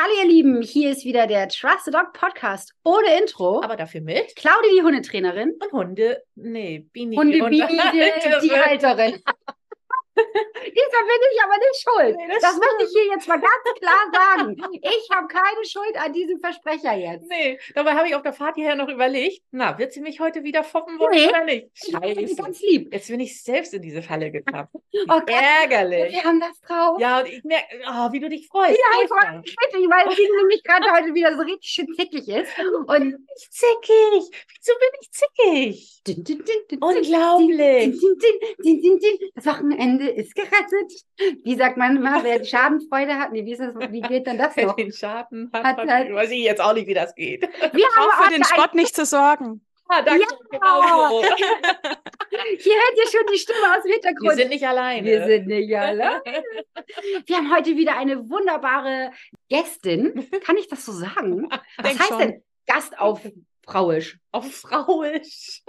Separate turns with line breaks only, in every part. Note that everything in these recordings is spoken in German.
Hallo ihr Lieben, hier ist wieder der Trust the Dog Podcast ohne Intro.
Aber dafür mit
Claudia, die Hundetrainerin.
und Hunde, nee, Bini.
Hunde,
und-
Bibi, die, die Halterin. Diesmal bin ich aber nicht schuld.
Nee,
das
das
möchte ich hier jetzt mal ganz klar sagen. Ich habe keine Schuld an diesem Versprecher jetzt.
Nee, dabei habe ich auf der Fahrt hierher noch überlegt, na, wird sie mich heute wieder foppen wollen
Nee.
oder nicht? Scheiße.
ganz lieb.
Jetzt bin ich selbst in diese Falle getappt.
Oh
Ärgerlich.
wir haben das drauf.
Ja, und ich merke, oh, wie du dich freust.
Ja, ich freue mich richtig, weil sie nämlich gerade heute wieder so richtig schön zickig ist. Und
Ich zickig. Wieso bin ich zickig? Unglaublich.
das Wochenende ist gerettet. Wie sagt man immer, wer Schadenfreude hat? Nee, wie, ist das, wie geht denn das
Wer
noch?
den Schaden hat,
Hat
hat,
halt-
weiß ich jetzt auch nicht, wie das geht.
Wir haben
Auch für den Spott nicht zu sorgen.
Ah, danke. Genau so.
Hier hört ihr schon die Stimme aus dem Hintergrund.
Wir sind nicht alleine.
Wir sind nicht alleine. Wir haben heute wieder eine wunderbare Gästin. Kann ich das so sagen? Was
Denk
heißt
schon.
denn Gast auf Frauisch?
Auf Frauisch.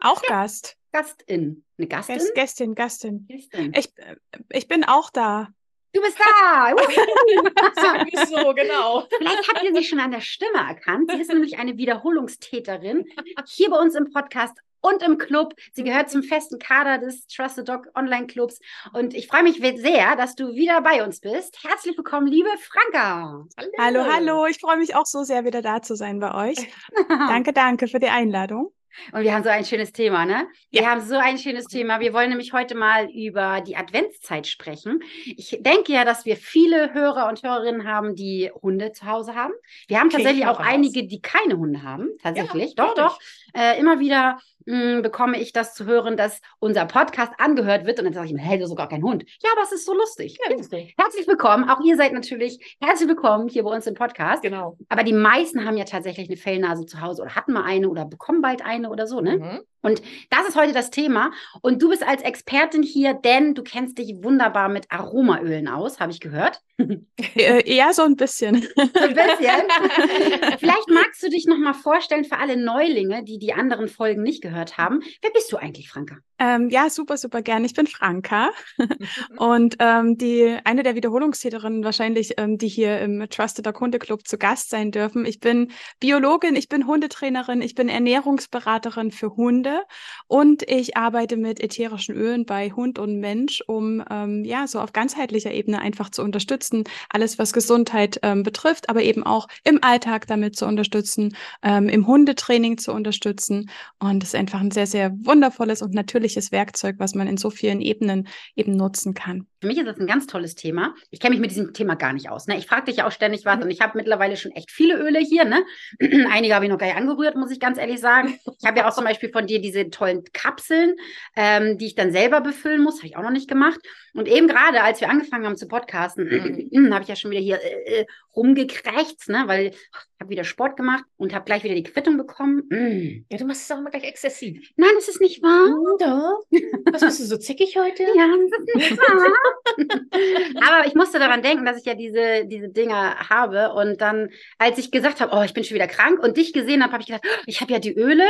Auch Gast.
Gastin. Eine Gastin?
Gäst, Gästin, Gastin.
Gästin.
Ich, äh, ich bin auch da.
Du bist da!
So, genau.
Vielleicht habt ihr sie schon an der Stimme erkannt. Sie ist nämlich eine Wiederholungstäterin hier bei uns im Podcast und im Club. Sie gehört zum festen Kader des Trusted Dog Online Clubs. Und ich freue mich sehr, dass du wieder bei uns bist. Herzlich willkommen, liebe Franka.
Hallo, hallo. Ich freue mich auch so sehr, wieder da zu sein bei euch. Danke, danke für die Einladung.
Und wir haben so ein schönes Thema, ne? Wir
Ja.
haben so ein schönes Thema. Wir wollen nämlich heute mal über die Adventszeit sprechen. Ich denke ja, dass wir viele Hörer und Hörerinnen haben, die Hunde zu Hause haben. Wir haben tatsächlich auch
raus.
einige, die keine Hunde haben. Tatsächlich. doch,
glaub
doch. Äh, immer wieder mh, bekomme ich das zu hören, dass unser Podcast angehört wird. Und dann sage ich mir, hey, du sogar keinen Hund. Ja, aber es ist so lustig.
Ja, lustig.
Herzlich willkommen. Auch ihr seid natürlich herzlich willkommen hier bei uns im Podcast.
Genau.
Aber die meisten haben ja tatsächlich eine Fellnase zu Hause oder hatten mal eine oder bekommen bald eine oder so, ne?
Mhm.
Und das ist heute das Thema. Und du bist als Expertin hier, denn du kennst dich wunderbar mit Aromaölen aus, habe ich gehört.
Äh, ja, so ein bisschen.
So ein bisschen. Vielleicht magst du dich noch mal vorstellen für alle Neulinge, die die anderen Folgen nicht gehört haben. Wer bist du eigentlich, Franka?
Ähm, ja, super, super gern. Ich bin Franka und ähm, die eine der Wiederholungstäterinnen wahrscheinlich, ähm, die hier im Trusted Dog Hunde Club zu Gast sein dürfen. Ich bin Biologin, ich bin Hundetrainerin, ich bin Ernährungsberaterin für Hunde und ich arbeite mit ätherischen Ölen bei Hund und Mensch, um ähm, ja so auf ganzheitlicher Ebene einfach zu unterstützen, alles was Gesundheit ähm, betrifft, aber eben auch im Alltag damit zu unterstützen, ähm, im Hundetraining zu unterstützen und es ist einfach ein sehr, sehr wundervolles und natürliches Werkzeug, was man in so vielen Ebenen eben nutzen kann.
Für mich ist das ein ganz tolles Thema. Ich kenne mich mit diesem Thema gar nicht aus. Ne? Ich frage dich ja auch ständig was und ich habe mittlerweile schon echt viele Öle hier. Ne? Einige habe ich noch gar nicht angerührt, muss ich ganz ehrlich sagen. Ich habe ja auch zum Beispiel von dir diese tollen Kapseln, ähm, die ich dann selber befüllen muss. Habe ich auch noch nicht gemacht. Und eben gerade, als wir angefangen haben zu podcasten, habe ich ja schon wieder hier äh, äh, rumgekrächzt, ne? weil ich habe wieder Sport gemacht und habe gleich wieder die Quittung bekommen. Mm.
Ja, du machst es auch immer gleich exzessiv.
Nein, das ist nicht wahr.
Doch. Was bist du so zickig heute?
Ja. Aber ich musste daran denken, dass ich ja diese, diese Dinger habe. Und dann, als ich gesagt habe, oh, ich bin schon wieder krank und dich gesehen habe, habe ich gedacht, oh, ich habe ja die Öle.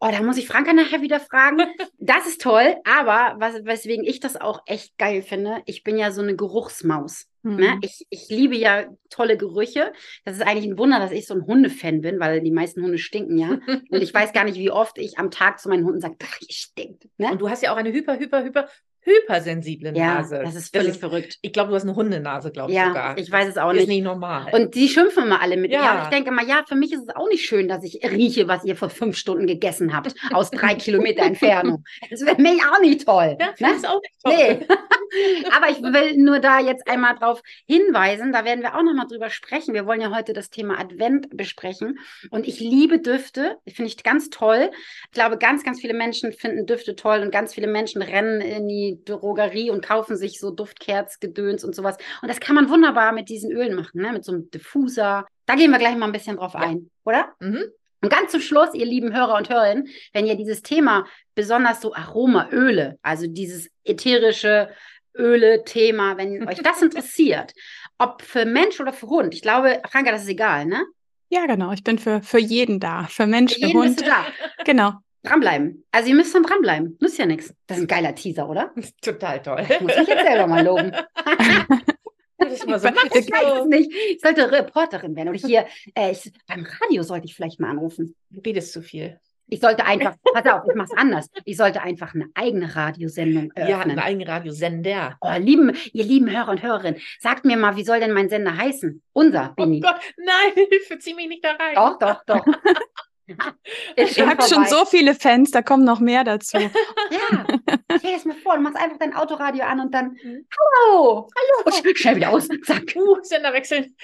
Oh, da muss ich Franka nachher wieder fragen. Das ist toll. Aber was, weswegen ich das auch echt geil finde, ich bin ja so eine Geruchsmaus.
Mhm.
Ne? Ich, ich liebe ja tolle Gerüche. Das ist eigentlich ein Wunder, dass ich so ein Hundefan bin, weil die meisten Hunde stinken ja. Und ich weiß gar nicht, wie oft ich am Tag zu meinen Hunden sage, "Ach, ihr stinkt. Ne?
Und du hast ja auch eine hyper, hyper, hyper, hypersensible
Ja,
Nase.
das ist völlig
ist-
verrückt.
Ich glaube, du hast eine Hundenase, glaube ich
Ja,
sogar.
ich weiß es auch
Ist
nicht.
nicht normal.
Und die schimpfen immer alle mit mir.
Ja.
Und ich denke immer, ja, für mich ist es auch nicht schön, dass ich rieche, was ihr vor fünf Stunden gegessen habt, aus drei Kilometer Entfernung. Das wäre mir auch nicht toll.
ja,
ne?
das ist auch nicht toll.
Nee. Aber ich will nur da jetzt einmal drauf hinweisen, da werden wir auch nochmal drüber sprechen. Wir wollen ja heute das Thema Advent besprechen. Und ich liebe Düfte, finde ich ganz toll. Ich glaube, ganz, ganz viele Menschen finden Düfte toll und ganz viele Menschen rennen in die Drogerie und kaufen sich so Duftkerzgedöns und sowas. Und das kann man wunderbar mit diesen Ölen machen, ne? mit so einem Diffuser. Da gehen wir gleich mal ein bisschen drauf
Ja.
ein, oder?
Mhm.
Und ganz zum Schluss, ihr lieben Hörer und Hörerinnen, wenn ihr dieses Thema, besonders so Aromaöle, also dieses ätherische Öle-Thema, wenn euch das interessiert, ob für Mensch oder für Hund, ich glaube, Franka, das ist egal, ne?
Ja, genau. Ich bin für, für jeden da. Für Mensch,
Für
für
jeden
Hund.
bist du da.
Genau.
Dranbleiben. Also ihr müsst dann dranbleiben. Nützt ja nichts. Das ist ein geiler Teaser, oder?
Total toll.
Muss ich jetzt selber mal loben.
Das das immer so
Ich.
Ich weiß es nicht. Ich sollte Reporterin werden. Oder hier, äh, ich, beim Radio sollte ich vielleicht mal anrufen.
Du redest zu viel.
Ich sollte einfach, pass auf, ich mach's anders. Ich sollte einfach eine eigene Radiosendung
Ja,
eröffnen.
einen eigenen Radiosender.
oh, lieben, ihr lieben Hörer und Hörerinnen, sagt mir mal, wie soll denn mein Sender heißen? Unser,
Oh
Bini.
Gott, nein, Hilfe, zieh mich nicht da rein.
doch, doch, doch. Ist
Ihr habt schon so viele Fans, da kommen noch mehr dazu.
Ja, stell dir das mal vor, du machst einfach dein Autoradio an und dann,
Mhm.
hallo, hallo, und sch- schnell wieder aus, zack.
Uh, Sender wechseln.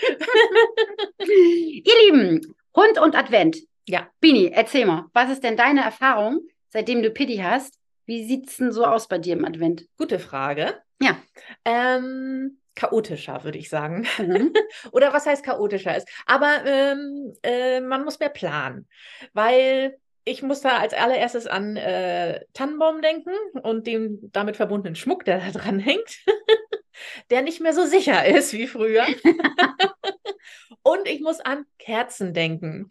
Ihr Lieben, Hund und Advent.
Ja.
Bini, erzähl mal, was ist denn deine Erfahrung, seitdem du Pitti hast? Wie sieht's denn so aus bei dir im Advent?
Gute Frage.
Ja.
Ähm, chaotischer, würde ich sagen.
Mhm.
Oder was heißt chaotischer ist. Aber ähm, äh, man muss mehr planen, weil ich muss da als allererstes an äh, Tannenbaum denken und den damit verbundenen Schmuck, der da dran hängt, der nicht mehr so sicher ist wie früher. und ich muss an Kerzen denken.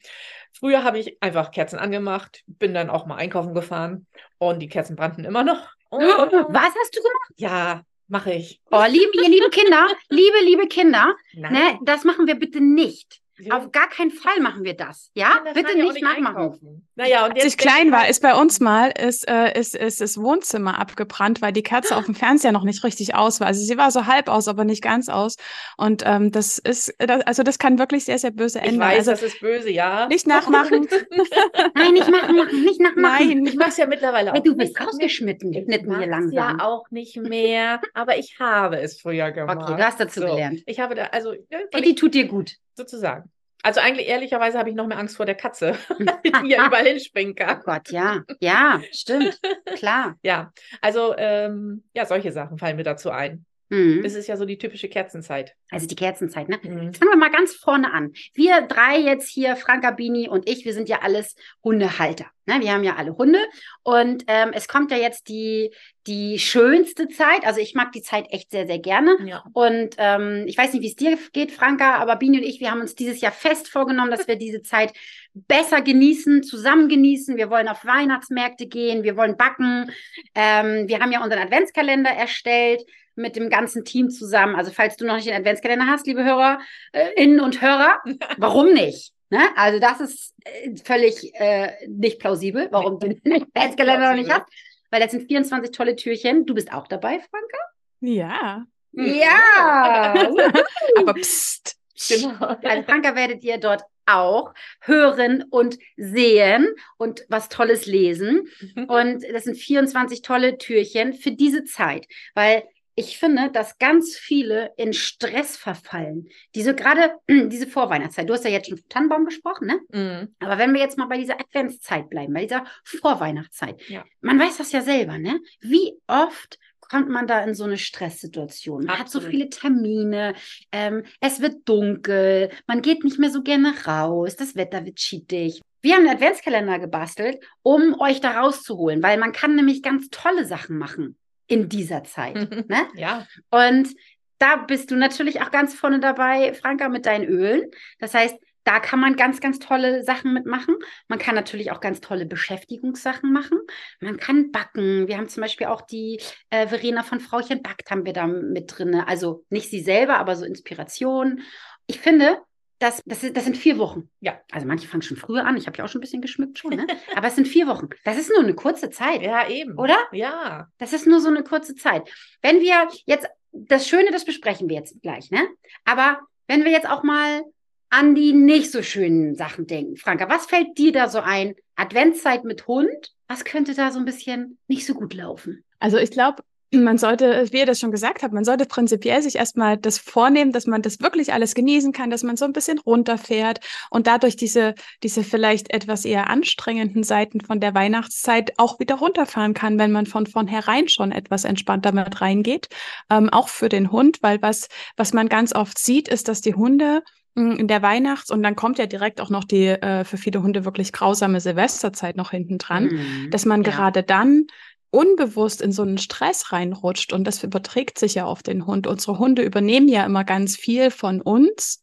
Früher habe ich einfach Kerzen angemacht, bin dann auch mal einkaufen gefahren und die Kerzen brannten immer noch. Und,
Was hast du gemacht?
ja, mache ich.
Oh, liebe, ihr lieben Kinder, liebe, liebe Kinder,
Nein.
ne, das machen wir bitte nicht.
Wir-
Auf gar keinen Fall machen wir das. Ja,
Kinder
bitte
ja auch
nicht nachmachen.
einkaufen. Naja, und
Als ich klein war,
mal-
ist bei uns mal ist, äh, ist, ist das Wohnzimmer abgebrannt, weil die Kerze auf dem Fernseher noch nicht richtig aus war. Also sie war so halb aus, aber nicht ganz aus. Und ähm, das ist, das, also das kann wirklich sehr, sehr böse
Ich
enden.
weiß,
also
das ist böse, ja.
nicht nachmachen.
Nein, nicht machen, machen, nicht nachmachen.
Nein.
Ich mache es ja mittlerweile auch.
Hey, du bist
nicht
rausgeschnitten,
Ich
hier
mach's
langsam.
ja auch nicht mehr, aber ich habe es früher gemacht.
Okay, du hast dazu
So.
gelernt.
Ich habe da, also, ja, ich,
tut dir gut.
Sozusagen. Also eigentlich ehrlicherweise habe ich noch mehr Angst vor der Katze, die hier überall hinspringen
Oh
kann.
Gott, ja, ja, stimmt, klar.
Ja, also ähm, ja, solche Sachen fallen mir dazu ein.
Mhm.
Das ist ja so die typische Kerzenzeit.
Also die Kerzenzeit, ne?
Mhm.
Fangen wir mal ganz vorne an. Wir drei jetzt hier, Franka, Bini und ich, wir sind ja alles Hundehalter. Ne? Wir haben ja alle Hunde. Und ähm, es kommt ja jetzt die, die schönste Zeit. Also ich mag die Zeit echt sehr, sehr gerne.
Ja.
Und ähm, ich weiß nicht, wie es dir geht, Franka, aber Bini und ich, wir haben uns dieses Jahr fest vorgenommen, dass wir diese Zeit besser genießen, zusammen genießen. Wir wollen auf Weihnachtsmärkte gehen, wir wollen backen. Ähm, wir haben ja unseren Adventskalender erstellt mit dem ganzen Team zusammen. Also falls du noch nicht den Adventskalender hast, liebe Hörer, äh, Innen und Hörer, warum nicht? Ne? Also das ist äh, völlig äh, nicht plausibel, warum du den Adventskalender noch nicht hast. Weil das sind 24 tolle Türchen. Du bist auch dabei, Franka?
Ja.
Ja.
Aber pst.
Genau.
Also Franka werdet ihr dort auch hören und sehen und was Tolles lesen. Und das sind 24 tolle Türchen für diese Zeit, weil ich finde, dass ganz viele in Stress verfallen. Diese gerade diese Vorweihnachtszeit. Du hast ja jetzt schon vom Tannenbaum gesprochen, ne?
Mhm.
Aber wenn wir jetzt mal bei dieser Adventszeit bleiben, bei dieser Vorweihnachtszeit,
Ja.
man weiß das ja selber, ne? Wie oft kommt man da in so eine Stresssituation? Man hat so
Absolut.
viele Termine, ähm, es wird dunkel, man geht nicht mehr so gerne raus, das Wetter wird cheatig. Wir haben einen Adventskalender gebastelt, um euch da rauszuholen, weil man kann nämlich ganz tolle Sachen machen in dieser Zeit. ne?
Ja,
Und da bist du natürlich auch ganz vorne dabei, Franka, mit deinen Ölen. Das heißt, da kann man ganz, ganz tolle Sachen mitmachen. Man kann natürlich auch ganz tolle Beschäftigungssachen machen. Man kann backen. Wir haben zum Beispiel auch die äh, Verena von Frauchen Backt haben wir da mit drin. Also nicht sie selber, aber so Inspiration. Ich finde, das, das, das sind vier Wochen.
Ja.
Also manche fangen schon früher an. Ich habe ja auch schon ein bisschen geschmückt schon. Ne? aber es sind vier Wochen. Das ist nur eine kurze Zeit.
ja, eben.
Oder?
Ja.
Das ist nur so eine kurze Zeit. Wenn wir jetzt, das Schöne, das besprechen wir jetzt gleich, ne? Aber wenn wir jetzt auch mal an die nicht so schönen Sachen denken. Franka, was fällt dir da so ein? Adventszeit mit Hund? Was könnte da so ein bisschen nicht so gut laufen?
Also ich glaube, man sollte, wie ihr das schon gesagt habt, man sollte prinzipiell sich erstmal das vornehmen, dass man das wirklich alles genießen kann, dass man so ein bisschen runterfährt und dadurch diese, diese vielleicht etwas eher anstrengenden Seiten von der Weihnachtszeit auch wieder runterfahren kann, wenn man von vornherein schon etwas entspannter mit reingeht. Ähm, auch für den Hund, weil was, was man ganz oft sieht, ist, dass die Hunde mh, in der Weihnachts- und dann kommt ja direkt auch noch die äh, für viele Hunde wirklich grausame Silvesterzeit noch hinten dran
Mhm.
dass man
Ja.
gerade dann unbewusst in so einen Stress reinrutscht und das überträgt sich ja auf den Hund. Unsere Hunde übernehmen ja immer ganz viel von uns,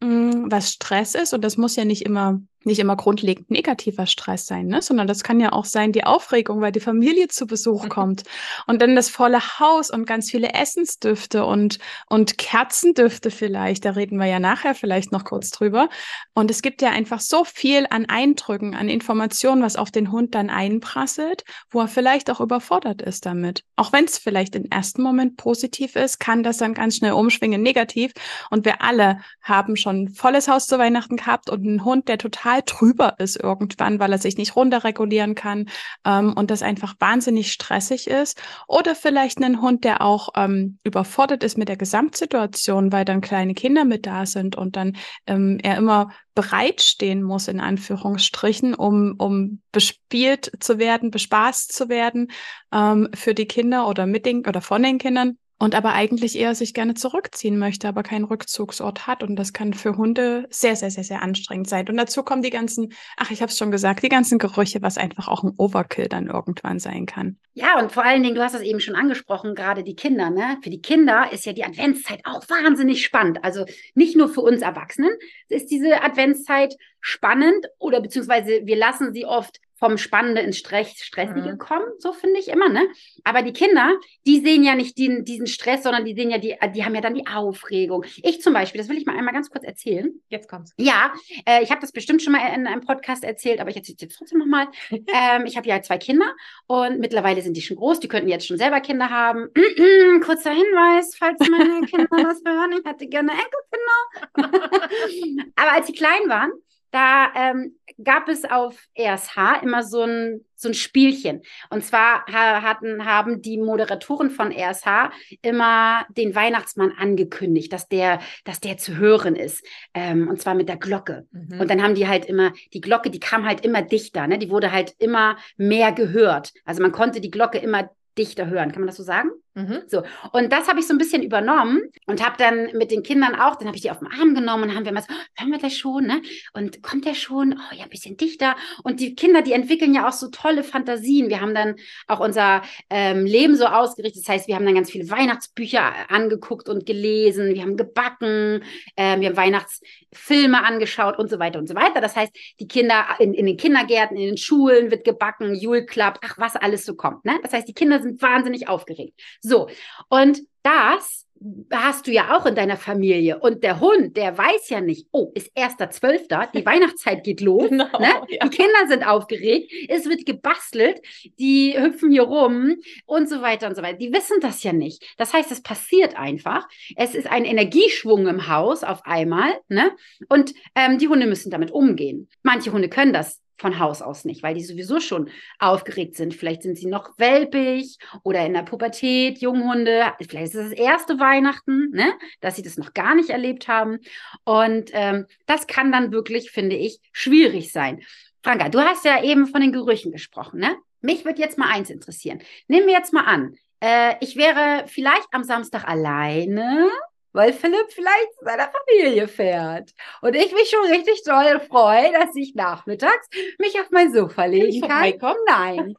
mh, was Stress ist und das muss ja nicht immer nicht immer grundlegend negativer Stress sein, ne? sondern das kann ja auch sein die Aufregung, weil die Familie zu Besuch kommt und dann das volle Haus und ganz viele Essensdüfte und, und Kerzendüfte vielleicht. Da reden wir ja nachher vielleicht noch kurz drüber. Und es gibt ja einfach so viel an Eindrücken, an Informationen, was auf den Hund dann einprasselt, wo er vielleicht auch überfordert ist damit. Auch wenn es vielleicht im ersten Moment positiv ist, kann das dann ganz schnell umschwingen negativ. Und wir alle haben schon volles Haus zu Weihnachten gehabt und einen Hund, der total total drüber ist irgendwann, weil er sich nicht runterregulieren kann ähm, und das einfach wahnsinnig stressig ist. Oder vielleicht einen Hund, der auch ähm, überfordert ist mit der Gesamtsituation, weil dann kleine Kinder mit da sind und dann ähm, er immer bereitstehen muss, in Anführungsstrichen, um, um bespielt zu werden, bespaßt zu werden ähm, für die Kinder oder mit den oder von den Kindern und aber eigentlich eher sich gerne zurückziehen möchte, aber keinen Rückzugsort hat. Und das kann für Hunde sehr, sehr, sehr, sehr anstrengend sein. Und dazu kommen die ganzen, ach, ich habe es schon gesagt, die ganzen Gerüche, was einfach auch ein Overkill dann irgendwann sein kann.
Ja, und vor allen Dingen, du hast das eben schon angesprochen, gerade die Kinder. Ne? Für die Kinder ist ja die Adventszeit auch wahnsinnig spannend. Also nicht nur für uns Erwachsenen ist diese Adventszeit spannend oder beziehungsweise wir lassen sie oft vom Spannende ins Stress, Stressige mhm. kommen, so finde ich immer, ne? Aber die Kinder, die sehen ja nicht den, diesen Stress, sondern die sehen ja die, die haben ja dann die Aufregung. Ich zum Beispiel, das will ich mal einmal ganz kurz erzählen.
Jetzt kommt's.
Ja, äh, ich habe das bestimmt schon mal in einem Podcast erzählt, aber ich erzähle es jetzt trotzdem nochmal. ähm, ich habe ja zwei Kinder und mittlerweile sind die schon groß, die könnten jetzt schon selber Kinder haben. Kurzer Hinweis, falls meine Kinder das hören, ich hätte gerne Enkelkinder. aber als sie klein waren, da ähm, gab es auf RSH immer so ein, so ein Spielchen. Und zwar hatten, haben die Moderatoren von RSH immer den Weihnachtsmann angekündigt, dass der, dass der zu hören ist. Ähm, und zwar mit der Glocke. Mhm. Und dann haben die halt immer, die Glocke, die kam halt immer dichter, ne? Die wurde halt immer mehr gehört. Also man konnte die Glocke immer dichter hören. Kann man das so sagen? Mhm. So. Und das habe ich so ein bisschen übernommen und habe dann mit den Kindern auch, dann habe ich die auf den Arm genommen und haben wir immer so, hören wir das schon, ne? Und kommt der schon? Oh ja, ein bisschen dichter. Und die Kinder, die entwickeln ja auch so tolle Fantasien. Wir haben dann auch unser ähm, Leben so ausgerichtet. Das heißt, wir haben dann ganz viele Weihnachtsbücher angeguckt und gelesen. Wir haben gebacken. Äh, wir haben Weihnachtsfilme angeschaut und so weiter und so weiter. Das heißt, die Kinder in, in den Kindergärten, in den Schulen wird gebacken, Jule Club, ach, was alles so kommt, ne? Das heißt, die Kinder sind wahnsinnig aufgeregt. So, und das hast du ja auch in deiner Familie. Und der Hund, der weiß ja nicht, oh, ist erster Zwölfter, die Weihnachtszeit geht los. Genau, ne? ja. Die Kinder sind aufgeregt, es wird gebastelt, die hüpfen hier rum und so weiter und so weiter. Die wissen das ja nicht. Das heißt, es passiert einfach. Es ist ein Energieschwung im Haus auf einmal. Ne? Und ähm, die Hunde müssen damit umgehen. Manche Hunde können das von Haus aus nicht, weil die sowieso schon aufgeregt sind. Vielleicht sind sie noch welpig oder in der Pubertät, Junghunde. Vielleicht ist es das erste Weihnachten, ne? dass sie das noch gar nicht erlebt haben. Und ähm, das kann dann wirklich, finde ich, schwierig sein. Franka, du hast ja eben von den Gerüchen gesprochen. Ne? Mich würde jetzt mal eins interessieren. Nehmen wir jetzt mal an, äh, ich wäre vielleicht am Samstag alleine weil Philipp vielleicht zu seiner Familie fährt. Und ich mich schon richtig toll freue, dass ich nachmittags mich auf mein Sofa legen kann. Komm, nein.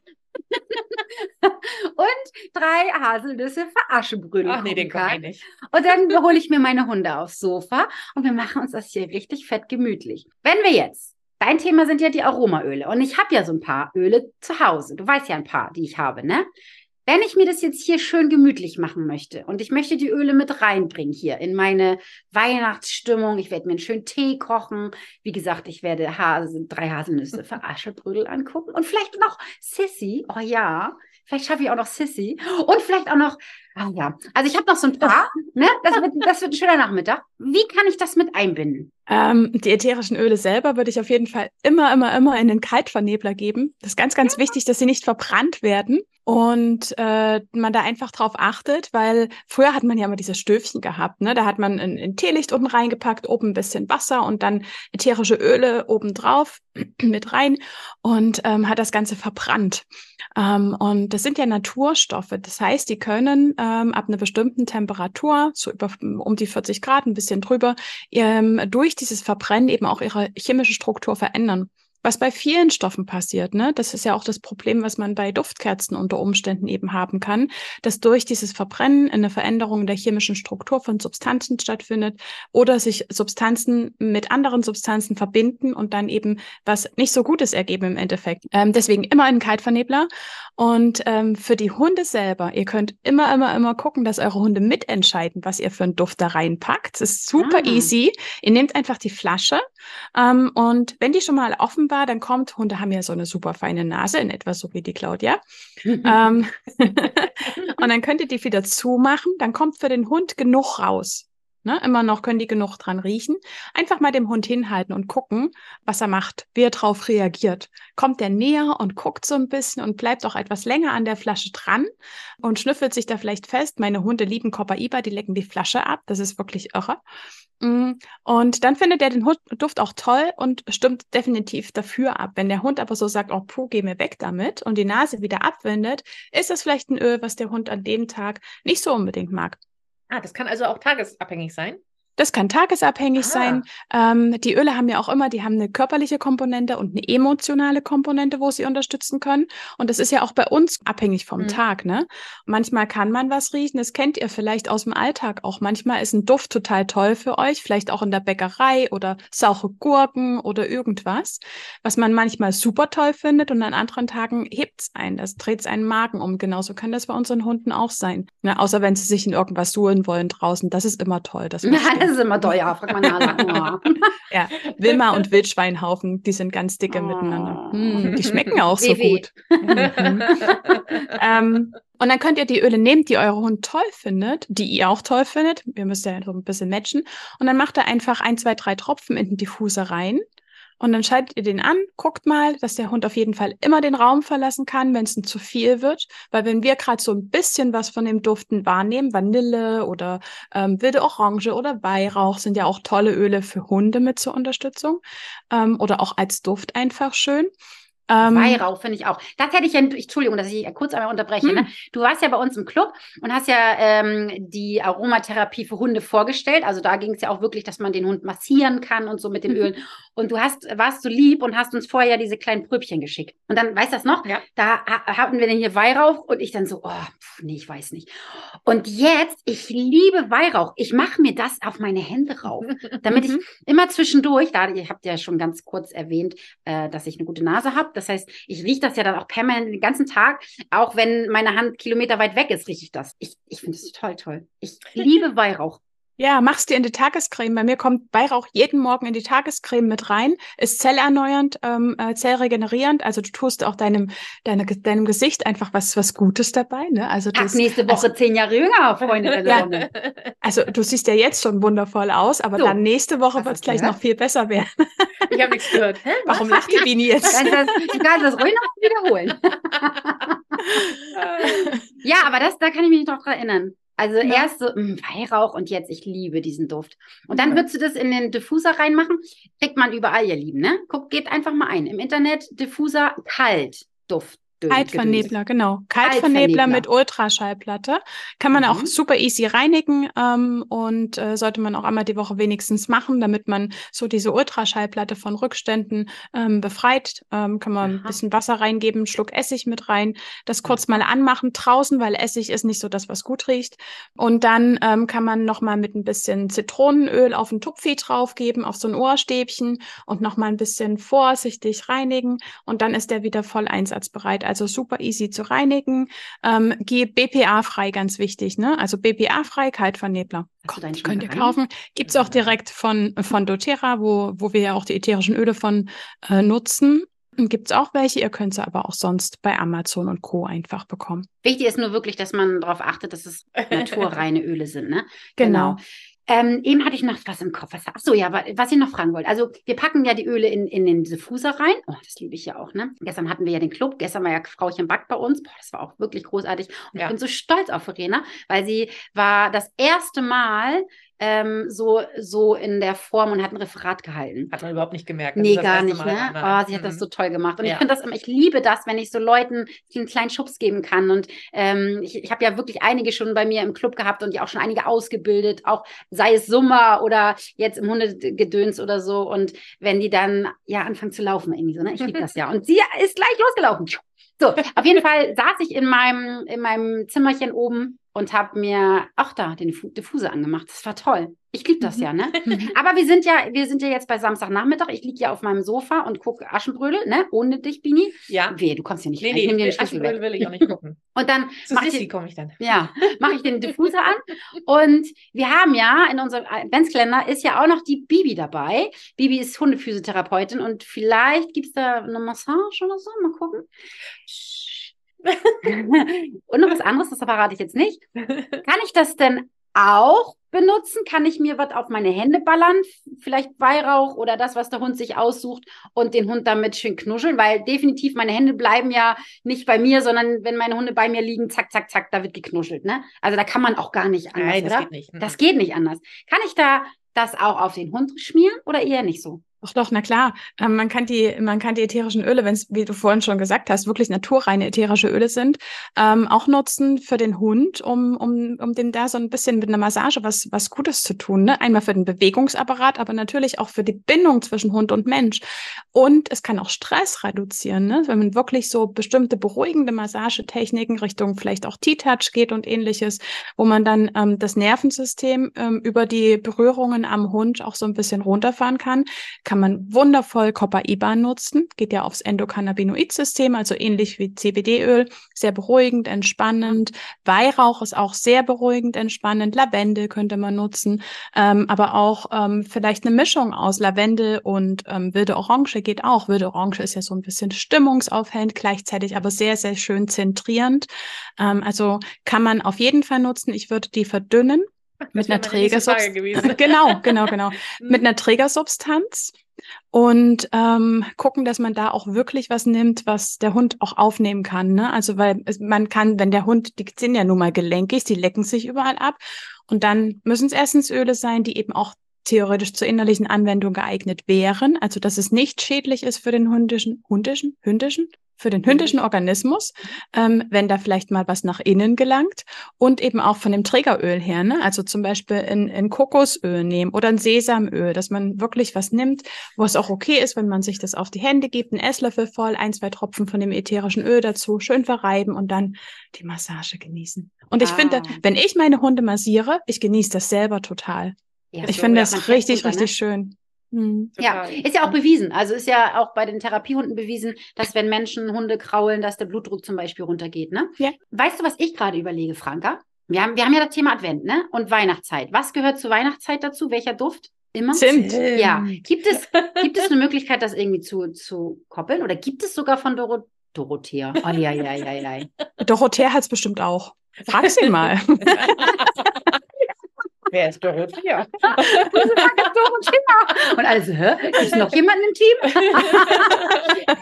und drei Haselnüsse für Aschenbrödel.
Ach nee, den kann ich nicht.
Und dann hole ich mir meine Hunde aufs Sofa und wir machen uns das hier richtig fett gemütlich. Wenn wir jetzt Dein Thema sind ja die Aromaöle und ich habe ja so ein paar Öle zu Hause. Du weißt ja ein paar, die ich habe, ne? Wenn ich mir das jetzt hier schön gemütlich machen möchte und ich möchte die Öle mit reinbringen hier in meine Weihnachtsstimmung, ich werde mir einen schönen Tee kochen. Wie gesagt, ich werde Hase, drei Haselnüsse für Aschebrödel angucken und vielleicht noch Sissy. Oh ja, vielleicht schaffe ich auch noch Sissy und vielleicht auch noch Ah ja, also ich habe noch so ein paar. ne? das, wird, das wird ein schöner Nachmittag. Wie kann ich das mit einbinden?
Ähm, die ätherischen Öle selber würde ich auf jeden Fall immer, immer, immer in den Kaltvernebler geben. Das ist ganz, ganz ja. wichtig, dass sie nicht verbrannt werden und äh, man da einfach drauf achtet, weil früher hat man ja immer diese Stöfchen gehabt. Ne? Da hat man ein, ein Teelicht unten reingepackt, oben ein bisschen Wasser und dann ätherische Öle oben drauf mit rein und ähm, hat das Ganze verbrannt. Ähm, und das sind ja Naturstoffe. Das heißt, die können ähm, ab einer bestimmten Temperatur, so über um die 40 Grad, ein bisschen drüber, ähm, durch dieses Verbrennen eben auch ihre chemische Struktur verändern. Was bei vielen Stoffen passiert, ne? Das ist ja auch das Problem, was man bei Duftkerzen unter Umständen eben haben kann, dass durch dieses Verbrennen eine Veränderung der chemischen Struktur von Substanzen stattfindet oder sich Substanzen mit anderen Substanzen verbinden und dann eben was nicht so Gutes ergeben im Endeffekt. Ähm, deswegen immer einen Kaltvernebler. Und ähm, für die Hunde selber, ihr könnt immer, immer, immer gucken, dass eure Hunde mitentscheiden, was ihr für einen Duft da reinpackt. Das ist super ah. easy. Ihr nehmt einfach die Flasche ähm, und wenn die schon mal offen war, dann kommt, Hunde haben ja so eine super feine Nase, in etwa so wie die Claudia. ähm, und dann könnt ihr die wieder zumachen, dann kommt für den Hund genug raus. Ne, immer noch können die genug dran riechen. Einfach mal dem Hund hinhalten und gucken, was er macht, wie er drauf reagiert. Kommt er näher und guckt so ein bisschen und bleibt auch etwas länger an der Flasche dran und schnüffelt sich da vielleicht fest. Meine Hunde lieben Copaiba, die lecken die Flasche ab. Das ist wirklich irre. Mm, und dann findet er den Duft auch toll und stimmt definitiv dafür ab. Wenn der Hund aber so sagt, oh puh, geh mir weg damit und die Nase wieder abwendet, ist das vielleicht ein Öl, was der Hund an dem Tag nicht so unbedingt mag.
Ah, das kann also auch tagesabhängig sein?
Das kann tagesabhängig ah. sein. Ähm, die Öle haben ja auch immer, die haben eine körperliche Komponente und eine emotionale Komponente, wo sie unterstützen können. Und das ist ja auch bei uns abhängig vom mhm. Tag. Ne? Manchmal kann man was riechen, das kennt ihr vielleicht aus dem Alltag auch. Manchmal ist ein Duft total toll für euch, vielleicht auch in der Bäckerei oder saure Gurken oder irgendwas, was man manchmal super toll findet und an anderen Tagen hebt es ein. Das dreht es einen Magen um. Genauso kann das bei unseren Hunden auch sein. Ne? Außer wenn sie sich in irgendwas suhlen wollen draußen. Das ist immer toll. Das
das ist immer teuer, fragt man nach.
ja, Wilma und Wildschweinhaufen, die sind ganz dicke oh. miteinander. Hm, die schmecken auch so gut. Mhm. ähm, und dann könnt ihr die Öle nehmen, die eure Hund toll findet, die ihr auch toll findet. Ihr müsst ja so ein bisschen matchen. Und dann macht ihr einfach ein, zwei, drei Tropfen in den Diffuser rein. Und dann schaltet ihr den an, guckt mal, dass der Hund auf jeden Fall immer den Raum verlassen kann, wenn es zu viel wird. Weil wenn wir gerade so ein bisschen was von dem Duften wahrnehmen, Vanille oder ähm, wilde Orange oder Weihrauch sind ja auch tolle Öle für Hunde mit zur Unterstützung ähm, oder auch als Duft einfach schön.
Ähm, Weihrauch finde ich auch. Das hätte ich ja, Entschuldigung, dass ich kurz einmal unterbreche. Ne? Hm. Ne? Du warst ja bei uns im Club und hast ja ähm, die Aromatherapie für Hunde vorgestellt. Also da ging es ja auch wirklich, dass man den Hund massieren kann und so mit den mhm. Ölen. Und du hast, warst so lieb und hast uns vorher ja diese kleinen Pröbchen geschickt. Und dann, weißt du das noch? Ja. Da hatten wir dann hier Weihrauch und ich dann so, oh, pf, nee, ich weiß nicht. Und jetzt, ich liebe Weihrauch. Ich mache mir das auf meine Hände rauf, damit ich mhm. immer zwischendurch, da, ihr habt ja schon ganz kurz erwähnt, äh, dass ich eine gute Nase habe das heißt, ich rieche das ja dann auch permanent den ganzen Tag. Auch wenn meine Hand Kilometer weit weg ist, rieche ich das. Ich, ich finde das total toll. Ich liebe Weihrauch.
Ja, machst dir in die Tagescreme. Bei mir kommt Weihrauch jeden Morgen in die Tagescreme mit rein. Ist zellerneuernd, ähm, äh, zellregenerierend. Also du tust auch deinem, deine, deinem Gesicht einfach was, was Gutes dabei. Ne? Also
Ach, nächste Woche also, zehn Jahre jünger, Freunde der Sonne.
Also du siehst ja jetzt schon wundervoll aus, aber so, dann nächste Woche wird es gleich noch viel besser werden.
Ich habe nichts gehört.
Hä? Warum lacht die Bini jetzt?
Kannst das, du kannst das ruhig noch wiederholen. ja, aber das, da kann ich mich noch dran erinnern. Also ja. erst so mh, hm, Weihrauch und jetzt, ich liebe diesen Duft. Und dann würdest du das in den Diffuser reinmachen. Kriegt man überall, ihr Lieben, ne? Guckt, gebt einfach mal ein. Im Internet Diffuser kalt Duft.
Kaltvernebler, genau. Kaltvernebler mit Ultraschallplatte. Kann man mhm. auch super easy reinigen ähm, und äh, sollte man auch einmal die Woche wenigstens machen, damit man so diese Ultraschallplatte von Rückständen ähm, befreit. Ähm, kann man Aha. ein bisschen Wasser reingeben, einen Schluck Essig mit rein, das kurz mal anmachen draußen, weil Essig ist nicht so das, was gut riecht. Und dann ähm, kann man nochmal mit ein bisschen Zitronenöl auf ein Tupfi draufgeben, auf so ein Ohrstäbchen und nochmal ein bisschen vorsichtig reinigen und dann ist der wieder voll einsatzbereit also super easy zu reinigen. Ähm, BPA-frei, ganz wichtig, ne? Also BPA-frei, Kaltvernebler. Könnt ihr kaufen. Gibt es auch direkt von, von doTERRA, wo, wo wir ja auch die ätherischen Öle von äh, nutzen. Gibt es auch welche, ihr könnt sie aber auch sonst bei Amazon und Co. einfach bekommen.
Wichtig ist nur wirklich, dass man darauf achtet, dass es naturreine Öle sind. Ne? Genau. genau. Ähm, eben hatte ich noch was im Kopf. Ach so, ja, was ich noch fragen wollte. Also, wir packen ja die Öle in, in den Diffuser rein. Oh, das liebe ich ja auch, ne? Gestern hatten wir ja den Club. Gestern war ja Frauchen Back bei uns. Boah, das war auch wirklich großartig. Und ja. ich bin so stolz auf Verena, weil sie war das erste Mal ähm, so, so in der Form und hat ein Referat gehalten.
Hat man überhaupt nicht gemerkt. dass
Nee,
das
gar nicht, ne? Oh, sie hat das
Mhm.
so toll gemacht. Und ich
Ja.
finde das immer, ich liebe das, wenn ich so Leuten einen kleinen Schubs geben kann. Und ähm, ich, ich habe ja wirklich einige schon bei mir im Club gehabt und ja auch schon einige ausgebildet, auch sei es Summer oder jetzt im Hundegedöns oder so. Und wenn die dann ja anfangen zu laufen, irgendwie so, ne? Ich liebe das ja. Und sie ist gleich losgelaufen. So, auf jeden Fall saß ich in meinem, in meinem Zimmerchen oben und habe mir auch da den Diffu- Diffuser angemacht. Das war toll. Ich liebe das
Mhm.
ja, ne? Aber wir sind ja, wir sind ja jetzt bei Samstagnachmittag. Ich liege ja auf meinem Sofa und gucke Aschenbrödel, ne? Ohne dich, Bini.
Ja.
Wehe, du kommst hier nicht
Nee,
rein.
nee,
ich nehme dir den Schlüssel
Aschenbrödel
weg.
will ich auch nicht gucken.
Und dann mache ich,
komme ich dann.
ja, mach ich den Diffuser an. Und wir haben ja in unserem Adventskalender ist ja auch noch die Bibi dabei. Bibi ist Hundephysiotherapeutin und vielleicht gibt es da eine Massage oder so. Mal gucken. und noch was anderes, das verrate ich jetzt nicht. Kann ich das denn auch benutzen? Kann ich mir was auf meine Hände ballern? Vielleicht Weihrauch oder das, was der Hund sich aussucht und den Hund damit schön knuscheln? Weil definitiv meine Hände bleiben ja nicht bei mir, sondern wenn meine Hunde bei mir liegen, zack, zack, zack, da wird geknuschelt. Ne? Also da kann man auch gar nicht anders,
Nein, das
oder?
geht nicht. Mhm.
Das geht nicht anders. Kann ich da das auch auf den Hund schmieren oder eher nicht so?
Doch, doch, na klar. Ähm, man kann die, man kann die ätherischen Öle, wenn es, wie du vorhin schon gesagt hast, wirklich naturreine ätherische Öle sind, ähm, auch nutzen für den Hund, um, um, um dem da so ein bisschen mit einer Massage was, was Gutes zu tun. Ne? Einmal für den Bewegungsapparat, aber natürlich auch für die Bindung zwischen Hund und Mensch. Und es kann auch Stress reduzieren, ne? wenn man wirklich so bestimmte beruhigende Massagetechniken Richtung vielleicht auch T-Touch geht und ähnliches, wo man dann ähm, das Nervensystem ähm, über die Berührungen am Hund auch so ein bisschen runterfahren kann kann man wundervoll Copaiba nutzen, geht ja aufs Endokannabinoid-System, also ähnlich wie CBD-Öl, sehr beruhigend, entspannend. Weihrauch ist auch sehr beruhigend, entspannend. Lavendel könnte man nutzen, ähm, aber auch ähm, vielleicht eine Mischung aus Lavendel und ähm, wilde Orange geht auch. Wilde Orange ist ja so ein bisschen stimmungsaufhellend, gleichzeitig aber sehr, sehr schön zentrierend. Ähm, also kann man auf jeden Fall nutzen. Ich würde die verdünnen mit einer Trägersubstanz. genau, genau, genau. mit einer Trägersubstanz und ähm, gucken, dass man da auch wirklich was nimmt, was der Hund auch aufnehmen kann. Ne? Also weil man kann, wenn der Hund, die sind ja nun mal gelenkig, die lecken sich überall ab und dann müssen es erstens Öle sein, die eben auch theoretisch zur innerlichen Anwendung geeignet wären, also dass es nicht schädlich ist für den hundischen, hundischen, hündischen, für den hündischen Organismus, ähm, wenn da vielleicht mal was nach innen gelangt und eben auch von dem Trägeröl her, ne? also zum Beispiel in, in Kokosöl nehmen oder ein Sesamöl, dass man wirklich was nimmt, wo es auch okay ist, wenn man sich das auf die Hände gibt, einen Esslöffel voll, ein, zwei Tropfen von dem ätherischen Öl dazu, schön verreiben und dann die Massage genießen. Und ich
Ah.
finde, wenn ich meine Hunde massiere, ich genieße das selber total.
Ja,
Ich
so,
finde das richtig,
ne?
richtig schön. Hm.
Ja, ist ja auch bewiesen. Also ist ja auch bei den Therapiehunden bewiesen, dass wenn Menschen Hunde kraulen, dass der Blutdruck zum Beispiel runtergeht. Ne?
Ja.
Weißt du, was ich gerade überlege, Franka? Wir haben, wir haben ja das Thema Advent ne? und Weihnachtszeit. Was gehört zur Weihnachtszeit dazu? Welcher Duft? Immer?
Zimt.
Ja. Gibt es, gibt es eine Möglichkeit, das irgendwie zu, zu koppeln? Oder gibt es sogar von Doro Dorothea? Oh, ja, ja, ja, ja.
Dorothea hat es bestimmt auch. Frag sie mal.
Wer ist Dorothea?
Dorothea. Und alles, hä? Ist noch jemand im Team?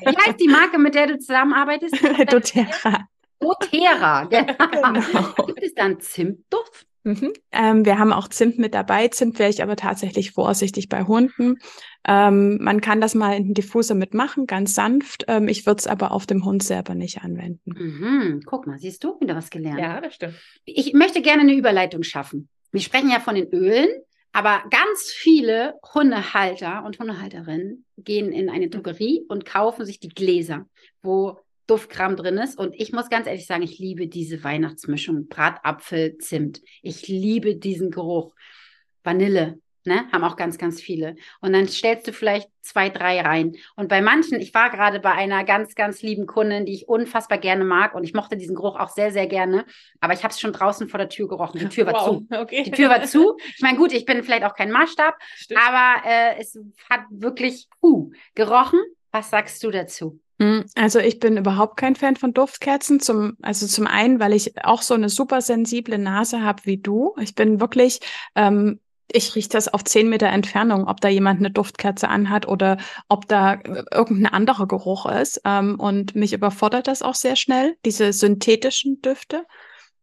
Wie heißt die Marke, mit der du zusammenarbeitest?
doTERRA.
doTERRA. Genau.
Genau.
Gibt es da einen Zimtduft?
Mhm. Ähm, wir haben auch Zimt mit dabei. Zimt wäre ich aber tatsächlich vorsichtig bei Hunden. Ähm, man kann das mal in den Diffuser mitmachen, ganz sanft. Ähm, ich würde es aber auf dem Hund selber nicht anwenden.
Mhm. Guck mal, siehst du, wieder was gelernt.
Ja, das stimmt.
Ich möchte gerne eine Überleitung schaffen. Wir sprechen ja von den Ölen, aber ganz viele Hundehalter und Hundehalterinnen gehen in eine Drogerie und kaufen sich die Gläser, wo Duftkram drin ist. Und ich muss ganz ehrlich sagen, ich liebe diese Weihnachtsmischung. Bratapfel, Zimt. Ich liebe diesen Geruch. Vanille, ne? Haben auch ganz, ganz viele. Und dann stellst du vielleicht zwei, drei rein. Und bei manchen, ich war gerade bei einer ganz, ganz lieben Kundin, die ich unfassbar gerne mag. Und ich mochte diesen Geruch auch sehr, sehr gerne. Aber ich habe es schon draußen vor der Tür gerochen. Die Tür war
wow.
zu.
Okay.
Die Tür war zu. Ich meine, gut, ich bin vielleicht auch kein Maßstab,
Stimmt.
aber äh, es hat wirklich uh, gerochen. Was sagst du dazu?
Mm, Also ich bin überhaupt kein Fan von Duftkerzen. Zum, also zum einen, weil ich auch so eine super sensible Nase habe wie du. Ich bin wirklich, ähm, ich rieche das auf zehn Meter Entfernung, ob da jemand eine Duftkerze anhat oder ob da äh, irgendein anderer Geruch ist. Ähm, und mich überfordert das auch sehr schnell, diese synthetischen Düfte.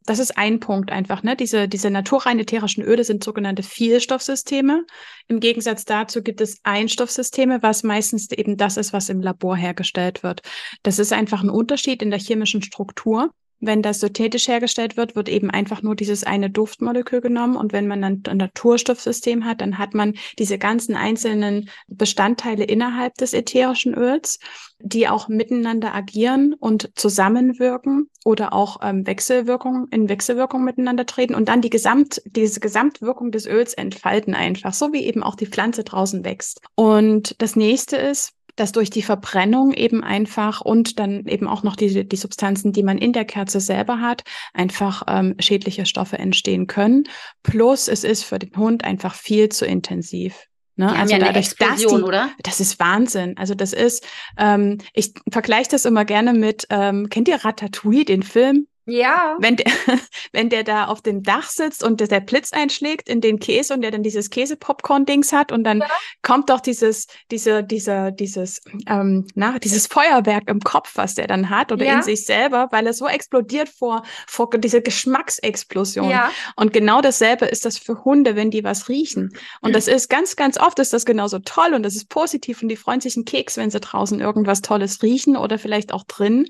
Das ist ein Punkt einfach. Ne? Diese, diese naturrein ätherischen Öle sind sogenannte Vielstoffsysteme. Im Gegensatz dazu gibt es Einstoffsysteme, was meistens eben das ist, was im Labor hergestellt wird. Das ist einfach ein Unterschied in der chemischen Struktur. Wenn das synthetisch hergestellt wird, wird eben einfach nur dieses eine Duftmolekül genommen. Und wenn man dann ein Naturstoffsystem hat, dann hat man diese ganzen einzelnen Bestandteile innerhalb des ätherischen Öls, die auch miteinander agieren und zusammenwirken oder auch ähm, Wechselwirkungen in Wechselwirkung miteinander treten und dann die Gesamt, diese Gesamtwirkung des Öls entfalten einfach, so wie eben auch die Pflanze draußen wächst. Und das nächste ist, dass durch die Verbrennung eben einfach und dann eben auch noch die, die Substanzen, die man in der Kerze selber hat, einfach ähm, schädliche Stoffe entstehen können. Plus es ist für den Hund einfach viel zu intensiv.
Ne? Die also ja dadurch, dass die, oder?
Das ist Wahnsinn. Also das ist, ähm, ich vergleiche das immer gerne mit, ähm, kennt ihr Ratatouille, den Film?
Ja.
Wenn der, wenn der da auf dem Dach sitzt und der, der Blitz einschlägt in den Käse und der dann dieses Käse-Popcorn-Dings hat und dann ja. kommt doch dieses, diese, dieser, dieses, ähm, na, dieses Feuerwerk im Kopf, was der dann hat oder ja. in sich selber, weil er so explodiert vor, vor dieser Geschmacksexplosion. Ja. Und genau dasselbe ist das für Hunde, wenn die was riechen. Und mhm. das ist ganz, ganz oft ist das genauso toll und das ist positiv und die freuen sich einen Keks, wenn sie draußen irgendwas Tolles riechen oder vielleicht auch drin.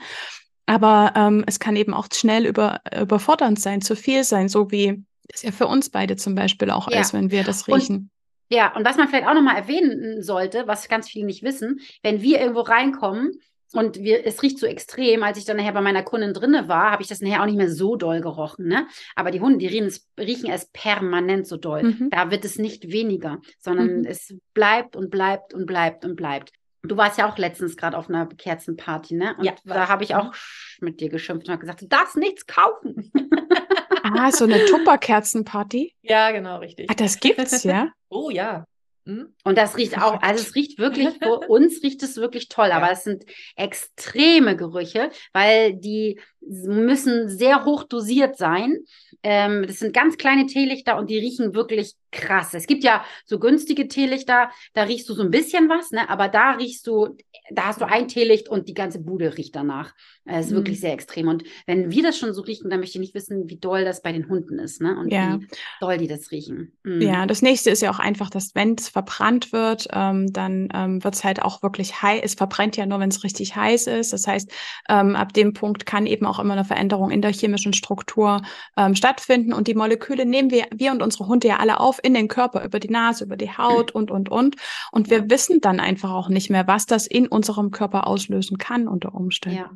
Aber ähm, es kann eben auch schnell über, überfordernd sein, zu viel sein, so wie es ja für uns beide zum Beispiel auch ja. ist, wenn wir das riechen.
Und, ja, und was man vielleicht auch nochmal erwähnen sollte, was ganz viele nicht wissen, wenn wir irgendwo reinkommen und wir, es riecht so extrem, als ich dann nachher bei meiner Kundin drinne war, habe ich das nachher auch nicht mehr so doll gerochen. Ne? Aber die Hunde, die riechen es, riechen es permanent so doll. Mhm. Da wird es nicht weniger, sondern mhm. es bleibt und bleibt und bleibt und bleibt. Du warst ja auch letztens gerade auf einer Kerzenparty, ne? Und ja, da habe ich auch mit dir geschimpft und habe gesagt, du darfst nichts kaufen.
ah, so eine Tupper-Kerzenparty?
Ja, genau, richtig.
Ah, das gibt's, ja?
oh ja.
Hm? Und das riecht auch, also es riecht wirklich, für uns riecht es wirklich toll, ja. aber es sind extreme Gerüche, weil die müssen sehr hoch dosiert sein. Ähm, das sind ganz kleine Teelichter und die riechen wirklich krass. Es gibt ja so günstige Teelichter, da riechst du so ein bisschen was, ne? aber da riechst du, da hast du ein Teelicht und die ganze Bude riecht danach. Es ist mhm. wirklich sehr extrem. Und wenn wir das schon so riechen, dann möchte ich nicht wissen, wie doll das bei den Hunden ist ne? und ja. wie doll die das riechen.
Mhm. Ja, das nächste ist ja auch einfach, dass wenn es verbrannt wird, ähm, dann ähm, wird es halt auch wirklich heiß. Es verbrennt ja nur, wenn es richtig heiß ist. Das heißt, ähm, ab dem Punkt kann eben auch immer eine Veränderung in der chemischen Struktur ähm, stattfinden. Und die Moleküle nehmen wir, wir und unsere Hunde ja alle auf in den Körper, über die Nase, über die Haut und, und, und. Und wir wissen dann einfach auch nicht mehr, was das in unserem Körper auslösen kann unter Umständen.
Ja.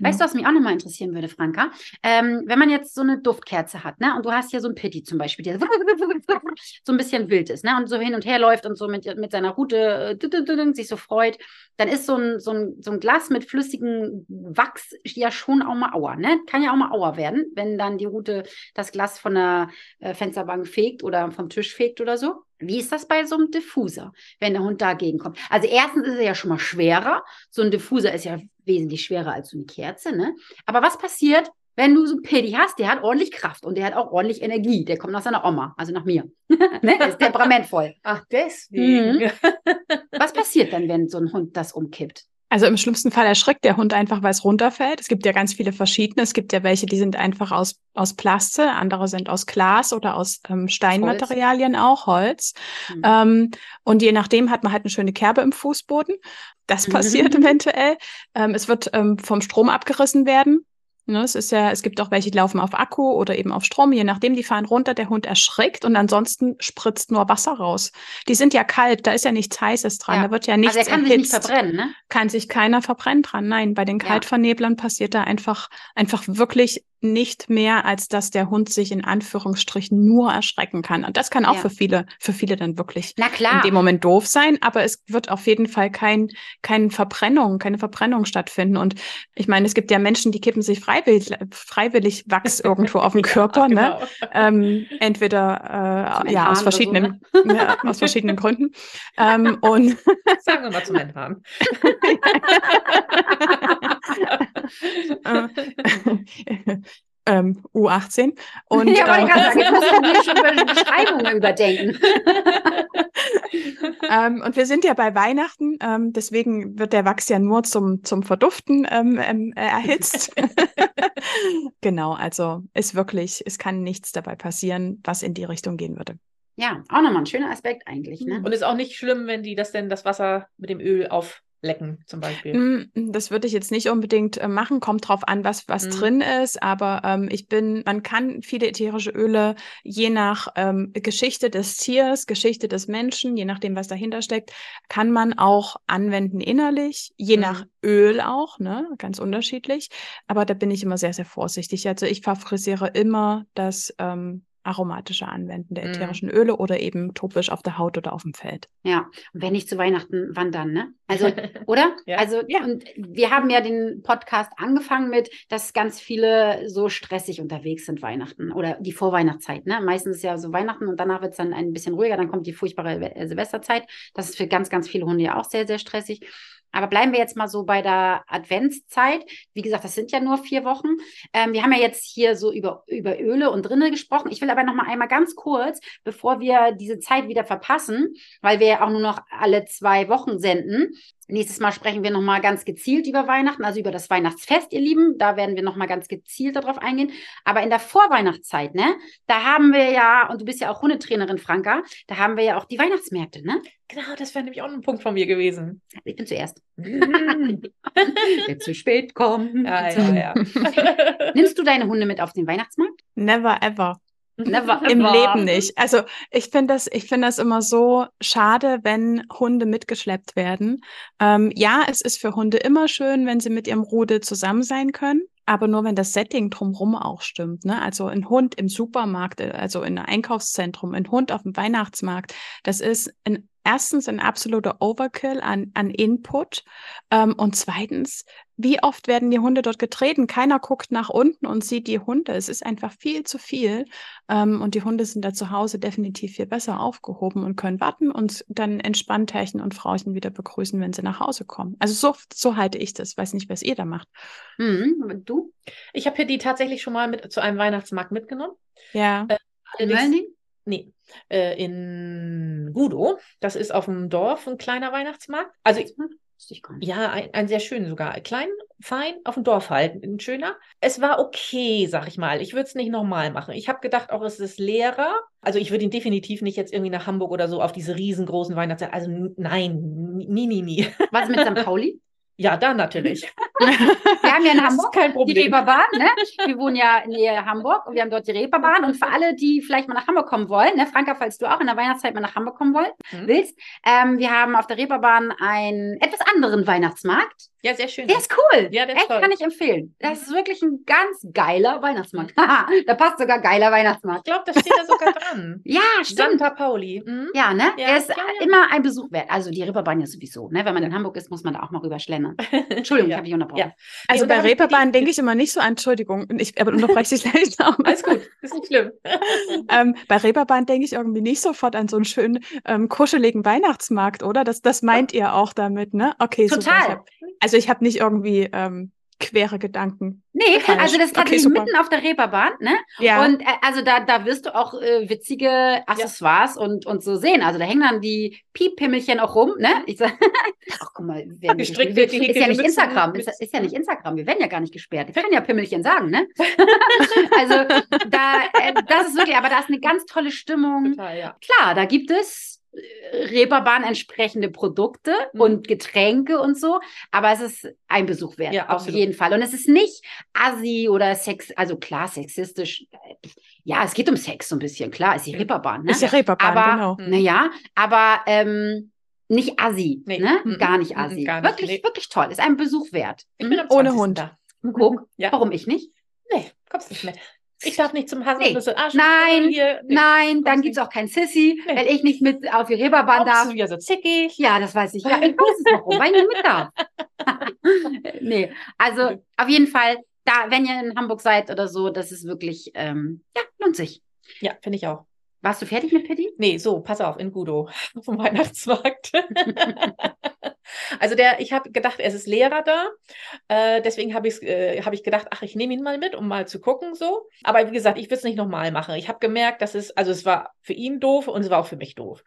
Weißt du, was mich auch nochmal interessieren würde, Franka? Ähm, wenn man jetzt so eine Duftkerze hat, ne, und du hast hier so ein Pitti zum Beispiel, der so ein bisschen wild ist, ne, und so hin und her läuft und so mit, mit seiner Rute äh, sich so freut, dann ist so ein, so, ein, so ein Glas mit flüssigem Wachs ja schon auch mal Auer, ne? Kann ja auch mal Auer werden, wenn dann die Rute das Glas von der äh, Fensterbank fegt oder vom Tisch fegt oder so. Wie ist das bei so einem Diffuser, wenn der Hund dagegen kommt? Also erstens ist er ja schon mal schwerer. So ein Diffuser ist ja wesentlich schwerer als so eine Kerze, ne? Aber was passiert, wenn du so einen Pedi hast, der hat ordentlich Kraft und der hat auch ordentlich Energie. Der kommt nach seiner Oma, also nach mir. ne? Der ist temperamentvoll.
Ach, deswegen. Mhm.
Was passiert dann, wenn so ein Hund das umkippt?
Also im schlimmsten Fall erschrickt der Hund einfach, weil es runterfällt. Es gibt ja ganz viele verschiedene. Es gibt ja welche, die sind einfach aus, aus Plaste, andere sind aus Glas oder aus ähm, Steinmaterialien Holz. auch, Holz. Mhm. Ähm, und je nachdem hat man halt eine schöne Kerbe im Fußboden. Das passiert mhm. eventuell. Ähm, es wird ähm, vom Strom abgerissen werden. Ne, es ist ja, es gibt auch welche, die laufen auf Akku oder eben auf Strom, je nachdem, die fahren runter, der Hund erschrickt und ansonsten spritzt nur Wasser raus. Die sind ja kalt, da ist ja nichts Heißes dran, ja. da wird ja nichts
Also er kann erhitzt. sich nicht verbrennen, ne?
Kann sich keiner verbrennen dran. Nein, bei den Kaltverneblern ja. passiert da einfach, einfach wirklich nicht mehr, als dass der Hund sich in Anführungsstrichen nur erschrecken kann. Und das kann auch ja. für viele, für viele dann wirklich in dem Moment doof sein, aber es wird auf jeden Fall kein, keine Verbrennung, keine Verbrennung stattfinden. Und ich meine, es gibt ja Menschen, die kippen sich freiwillig, freiwillig Wachs irgendwo auf den Körper, ne? genau. ne? Ähm, entweder äh, ja aus verschiedenen, so, ne? ja, aus verschiedenen Gründen. Ähm, und
sagen wir mal zum Enthaben.
Ähm, U18. Und,
ja, aber ich kann sagen, jetzt musst du schon über Beschreibungen überdenken.
ähm, und wir sind ja bei Weihnachten, ähm, deswegen wird der Wachs ja nur zum, zum Verduften ähm, ähm, äh, erhitzt. genau, also ist wirklich, es kann nichts dabei passieren, was in die Richtung gehen würde.
Ja, auch nochmal ein schöner Aspekt eigentlich. Ne?
Und ist auch nicht schlimm, wenn die das denn das Wasser mit dem Öl auflecken, zum Beispiel.
Mm, Das würde ich jetzt nicht unbedingt äh, machen, kommt drauf an, was, was
Mhm.
drin ist, aber ähm, ich bin, man kann viele ätherische Öle je nach ähm, Geschichte des Tiers, Geschichte des Menschen, je nachdem, was dahinter steckt, kann man auch anwenden innerlich, je
Mhm.
nach Öl auch, ne, ganz unterschiedlich. Aber da bin ich immer sehr, sehr vorsichtig. Also ich favorisiere immer das ähm, aromatische Anwenden der
Mhm.
ätherischen Öle oder eben topisch auf der Haut oder auf dem Feld.
Ja, und wenn nicht zu Weihnachten, wann dann, ne? Also, oder?
Ja.
Also,
Ja.
und wir haben ja den Podcast angefangen mit, dass ganz viele so stressig unterwegs sind Weihnachten oder die Vorweihnachtszeit, ne? Meistens ist ja so Weihnachten und danach wird es dann ein bisschen ruhiger, dann kommt die furchtbare äh, Silvesterzeit. Das ist für ganz, ganz viele Hunde ja auch sehr, sehr stressig. Aber bleiben wir jetzt mal so bei der Adventszeit. Wie gesagt, das sind ja nur vier Wochen. Ähm, wir haben ja jetzt hier so über, über Öle und Drinne gesprochen. Ich will aber noch mal einmal ganz kurz, bevor wir diese Zeit wieder verpassen, weil wir ja auch nur noch alle zwei Wochen senden. Nächstes Mal sprechen wir noch mal ganz gezielt über Weihnachten, also über das Weihnachtsfest, ihr Lieben. Da werden wir noch mal ganz gezielt darauf eingehen. Aber in der Vorweihnachtszeit, ne, da haben wir ja, und du bist ja auch Hundetrainerin, Franka, da haben wir ja auch die Weihnachtsmärkte, ne?
Genau, das wäre nämlich auch ein Punkt von mir gewesen.
Ich bin zuerst.
ja,
Wer zu spät kommt.
ja, ja.
Nimmst du deine Hunde mit auf den Weihnachtsmarkt?
Never ever.
Never
Im. Leben nicht. Also ich finde das, ich finde das immer so schade, wenn Hunde mitgeschleppt werden. Ähm, ja, es ist für Hunde immer schön, wenn sie mit ihrem Rudel zusammen sein können, aber nur wenn das Setting drumherum auch stimmt. Ne? Also ein Hund im Supermarkt, äh, also in einem Einkaufszentrum, ein Hund auf dem Weihnachtsmarkt, das ist ein, erstens ein absoluter Overkill an, an Input ähm, und zweitens, wie oft werden die Hunde dort getreten? Keiner guckt nach unten und sieht die Hunde. Es ist einfach viel zu viel. Ähm, und die Hunde sind da zu Hause definitiv viel besser aufgehoben und können warten und dann entspannt Herrchen und Frauchen wieder begrüßen, wenn sie nach Hause kommen. Also so, so halte ich das. Weiß nicht, was ihr da macht.
Mhm. Du?
Ich habe hier die tatsächlich schon mal mit zu einem Weihnachtsmarkt mitgenommen.
Ja.
In
Allerdings-? Nee, äh, in Gudow. Das ist auf dem Dorf ein kleiner Weihnachtsmarkt. Also ja, ein, ein sehr schön sogar. Klein, fein, auf dem Dorf halt. Ein schöner. Es war okay, sag ich mal. Ich würde es nicht nochmal machen. Ich habe gedacht, auch es ist leerer. Also ich würde ihn definitiv nicht jetzt irgendwie nach Hamburg oder so auf diese riesengroßen Weihnachtszeit. Also nein, nie, nie, nie.
Was mit St. Pauli?
Ja, da natürlich.
Wir haben ja in Hamburg die. Reeperbahn, ne? Wir wohnen ja in Nähe Hamburg und wir haben dort die Reeperbahn. Und für alle, die vielleicht mal nach Hamburg kommen wollen, ne, Franka, falls du auch in der Weihnachtszeit mal nach Hamburg kommen wollen,
Mhm.
willst, ähm, wir haben auf der Reeperbahn einen etwas anderen Weihnachtsmarkt.
Ja, sehr schön.
Der ist cool.
Ja, der ist
Echt,
toll.
kann ich empfehlen. Das ist wirklich ein ganz geiler Weihnachtsmarkt. da passt sogar geiler
Ich
Weihnachtsmarkt.
glaube, das steht da sogar dran.
Ja, stimmt.
Santa Pauli. Mhm.
Ja, ne?
Ja,
Der ist
ja, ja.
immer ein Besuch wert. Also die Reeperbahn ja sowieso, ne? Wenn man in Hamburg ist, muss man da auch mal rüber schlendern. Entschuldigung, ich habe dich unterbrochen.
Ja.
Also
da
bei
ich
Reeperbahn denke ich immer nicht so an, Entschuldigung, ich aber unterbreche dich gleich noch.
Alles gut, ist nicht schlimm.
Ähm, bei Reeperbahn denke ich irgendwie nicht sofort an so einen schönen, ähm, kuscheligen Weihnachtsmarkt, oder? Das, das meint ihr auch damit, ne? Okay, super.
Total.
Ich hab, also ich habe nicht irgendwie ähm, quere Gedanken.
Nee,
Falsch.
also das ist
Okay, super.
mitten auf der Reeperbahn, ne?
Ja,
Und äh, also da, da wirst du auch äh, witzige Accessoires und, und so sehen. Also da hängen dann die Pieppimmelchen auch rum, ne? Ich sag, ach guck mal, wir werden
Gestrickte,
gesperrt. ist ja nicht Instagram, ist, ist ja nicht Instagram, wir werden ja gar nicht gesperrt. Ich kann ja Pimmelchen sagen, ne? also da, äh, das ist wirklich, aber da ist eine ganz tolle Stimmung.
Total, ja.
Klar, da gibt es Reeperbahn entsprechende Produkte
Mhm.
und Getränke und so, aber es ist ein Besuch wert,
Ja,
auf
absolut.
jeden Fall. Und es ist nicht assi oder sex, also klar, sexistisch. Ja, es geht um Sex so ein bisschen, klar, ist die Reeperbahn, ne?
ist ja Reeperbahn,
aber,
genau.
Mhm.
naja, aber ähm, nicht assi,
Nee.
ne?
Mhm.
Gar nicht
Mhm,
assi.
gar nicht,
wirklich,
nee.
wirklich toll. Ist ein Besuch wert.
Ich bin
Ohne
20.
Hund.
Da.
Guck,
Ja.
warum ich nicht?
Nee, kommst nicht mit. Ich darf nicht zum Haselnüsse. Ah,
Nein,
hier. Nee.
Nein, dann gibt es auch kein Sissy,
Nee.
weil ich nicht mit auf die Reeperbahn
Auch bist
darf.
du wieder so zickig.
Ja, das weiß ich. Ja, ich weiß es warum, weil ich nicht mit darf. nee, also auf jeden Fall, da, wenn ihr in Hamburg seid oder so, das ist wirklich, ähm, ja, lohnt sich.
Ja, finde ich auch.
Warst du fertig mit Pitti?
Nee, so, pass auf, in Gudo vom Weihnachtsmarkt. also der, ich habe gedacht, es ist Lehrer da. Äh, deswegen habe ich, äh, hab ich gedacht, ach, ich nehme ihn mal mit, um mal zu gucken so. Aber wie gesagt, ich will es nicht nochmal machen. Ich habe gemerkt, dass es, also es war für ihn doof und es war auch für mich doof.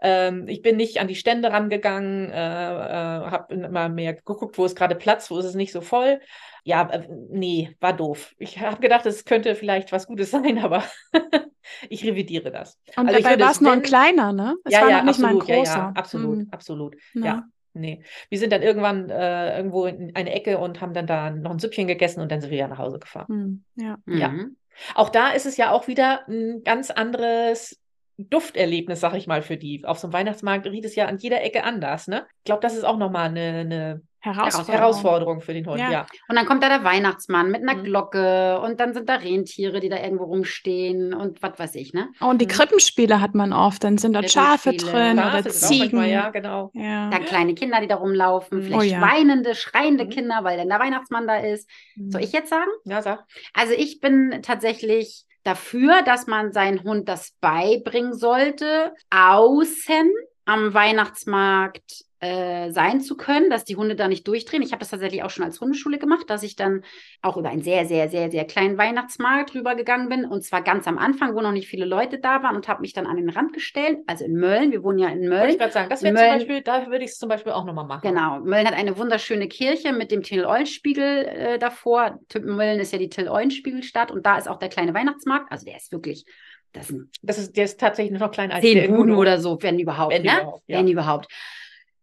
Ähm, ich bin nicht an die Stände rangegangen, äh, äh, habe immer mehr geguckt, wo ist gerade Platz, wo ist es nicht so voll. Ja, äh, nee, war doof. Ich habe gedacht, es könnte vielleicht was Gutes sein, aber ich revidiere das.
Und also dabei war es nur ein kleiner, ne?
Es ja, war ja, nicht absolut, mal ein großer. Ja, ja, absolut, hm. absolut. Ja. Nee. Wir sind dann irgendwann äh, irgendwo in eine Ecke und haben dann da noch ein Süppchen gegessen und dann sind wir ja nach Hause gefahren.
Hm. Ja.
ja. Mhm. Auch da ist es ja auch wieder ein ganz anderes Dufterlebnis, sag ich mal, für die. Auf so einem Weihnachtsmarkt riecht es ja an jeder Ecke anders, ne? Ich glaube, das ist auch nochmal eine, eine Herausforderung. Herausforderung für den Hund, ja. ja.
Und dann kommt da der Weihnachtsmann mit einer mhm. Glocke und dann sind da Rentiere, die da irgendwo rumstehen und was weiß ich, ne?
und die mhm. Krippenspiele hat man oft, dann sind dort Schafe drin Schafe oder Ziegen. Manchmal,
ja, genau.
Ja. Dann kleine Kinder, die da rumlaufen, mhm. vielleicht oh, ja. weinende, schreiende mhm. Kinder, weil dann der Weihnachtsmann da ist. Soll ich jetzt sagen?
Ja, sag.
Also ich bin tatsächlich dafür, dass man seinen Hund das beibringen sollte, außen am Weihnachtsmarkt äh, sein zu können, dass die Hunde da nicht durchdrehen. Ich habe das tatsächlich auch schon als Hundeschule gemacht, dass ich dann auch über einen sehr, sehr, sehr, sehr kleinen Weihnachtsmarkt rübergegangen bin. Und zwar ganz am Anfang, wo noch nicht viele Leute da waren und habe mich dann an den Rand gestellt. Also in Mölln, wir wohnen ja in Mölln. Wollte
ich gerade sagen, das wäre zum Beispiel, da würde ich es zum Beispiel auch nochmal machen.
Genau. Mölln hat eine wunderschöne Kirche mit dem Till-Eulenspiegel äh, davor. Mölln ist ja die Till-Eulenspiegelstadt und da ist auch der kleine Weihnachtsmarkt. Also der ist wirklich
das, das ist, der ist tatsächlich noch kleiner als
zehn Buden oder so, wenn überhaupt. Wenn ne? überhaupt. Ja. Wenn überhaupt.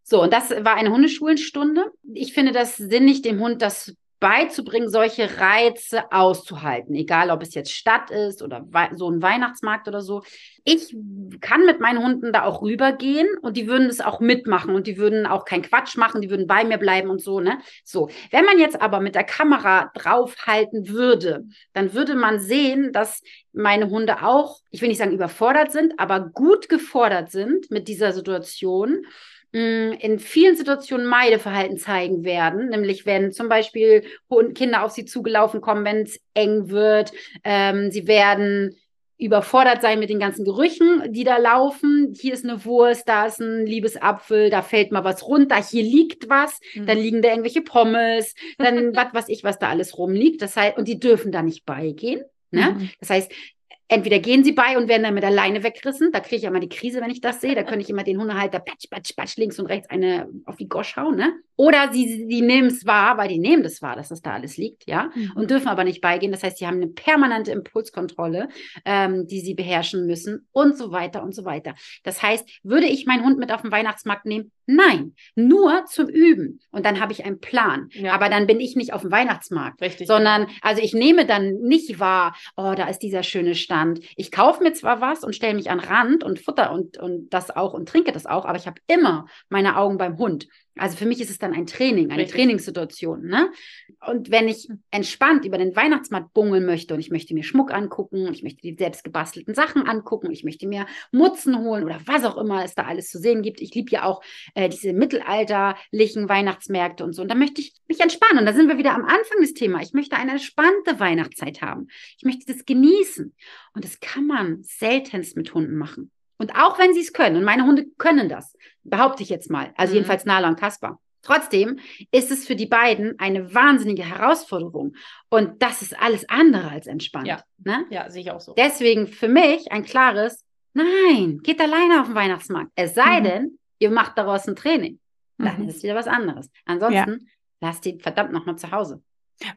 So, und das war eine Hundeschulenstunde. Ich finde das sinnig, dem Hund das beizubringen, solche Reize auszuhalten, egal ob es jetzt Stadt ist oder so ein Weihnachtsmarkt oder so. Ich kann mit meinen Hunden da auch rübergehen und die würden es auch mitmachen und die würden auch keinen Quatsch machen, die würden bei mir bleiben und so, ne? So. Wenn man jetzt aber mit der Kamera draufhalten würde, dann würde man sehen, dass meine Hunde auch, ich will nicht sagen überfordert sind, aber gut gefordert sind mit dieser Situation in vielen Situationen Meideverhalten zeigen werden, nämlich wenn zum Beispiel Kinder auf sie zugelaufen kommen, wenn es eng wird, ähm, sie werden überfordert sein mit den ganzen Gerüchen, die da laufen. Hier ist eine Wurst, da ist ein Liebesapfel, da fällt mal was runter, hier liegt was, mhm. dann liegen da irgendwelche Pommes, dann was weiß ich, was da alles rumliegt. Das heißt, und die dürfen da nicht beigehen. Ne? Mhm. Das heißt, entweder gehen sie bei und werden dann mit der Leine weggerissen. Da kriege ich immer die Krise, wenn ich das sehe. Da könnte ich immer den Hundehalter patsch, patsch, patsch links und rechts eine auf die Gosch hauen. Ne? Oder sie, sie nehmen es wahr, weil die nehmen das wahr, dass das da alles liegt, ja, mhm. und dürfen aber nicht beigehen. Das heißt, sie haben eine permanente Impulskontrolle, ähm, die sie beherrschen müssen und so weiter und so weiter. Das heißt, würde ich meinen Hund mit auf den Weihnachtsmarkt nehmen? Nein, nur zum Üben. Und dann habe ich einen Plan. Ja. Aber dann bin ich nicht auf dem Weihnachtsmarkt,
Richtig,
sondern, also ich nehme dann nicht wahr, oh, da ist dieser schöne Stand. Ich kaufe mir zwar was und stelle mich an Rand und futter und, und das auch und trinke das auch, aber ich habe immer meine Augen beim Hund. Also für mich ist es dann ein Training, eine Richtig. Trainingssituation. Ne? Und wenn ich entspannt über den Weihnachtsmarkt bungeln möchte und ich möchte mir Schmuck angucken, ich möchte die selbst gebastelten Sachen angucken, ich möchte mir Mutzen holen oder was auch immer es da alles zu sehen gibt. Ich liebe ja auch äh, diese mittelalterlichen Weihnachtsmärkte und so. Und da möchte ich mich entspannen. Und da sind wir wieder am Anfang des Themas. Ich möchte eine entspannte Weihnachtszeit haben. Ich möchte das genießen. Und das kann man seltenst mit Hunden machen. Und auch wenn sie es können, und meine Hunde können das, behaupte ich jetzt mal, also mhm. jedenfalls Nala und Kaspar. Trotzdem ist es für die beiden eine wahnsinnige Herausforderung. Und das ist alles andere als entspannt.
Ja,
ne?
ja sehe ich auch so.
Deswegen für mich ein klares Nein, geht alleine auf den Weihnachtsmarkt. Es sei mhm. denn, ihr macht daraus ein Training. Dann mhm. ist es wieder was anderes. Ansonsten ja. lasst die verdammt nochmal zu Hause.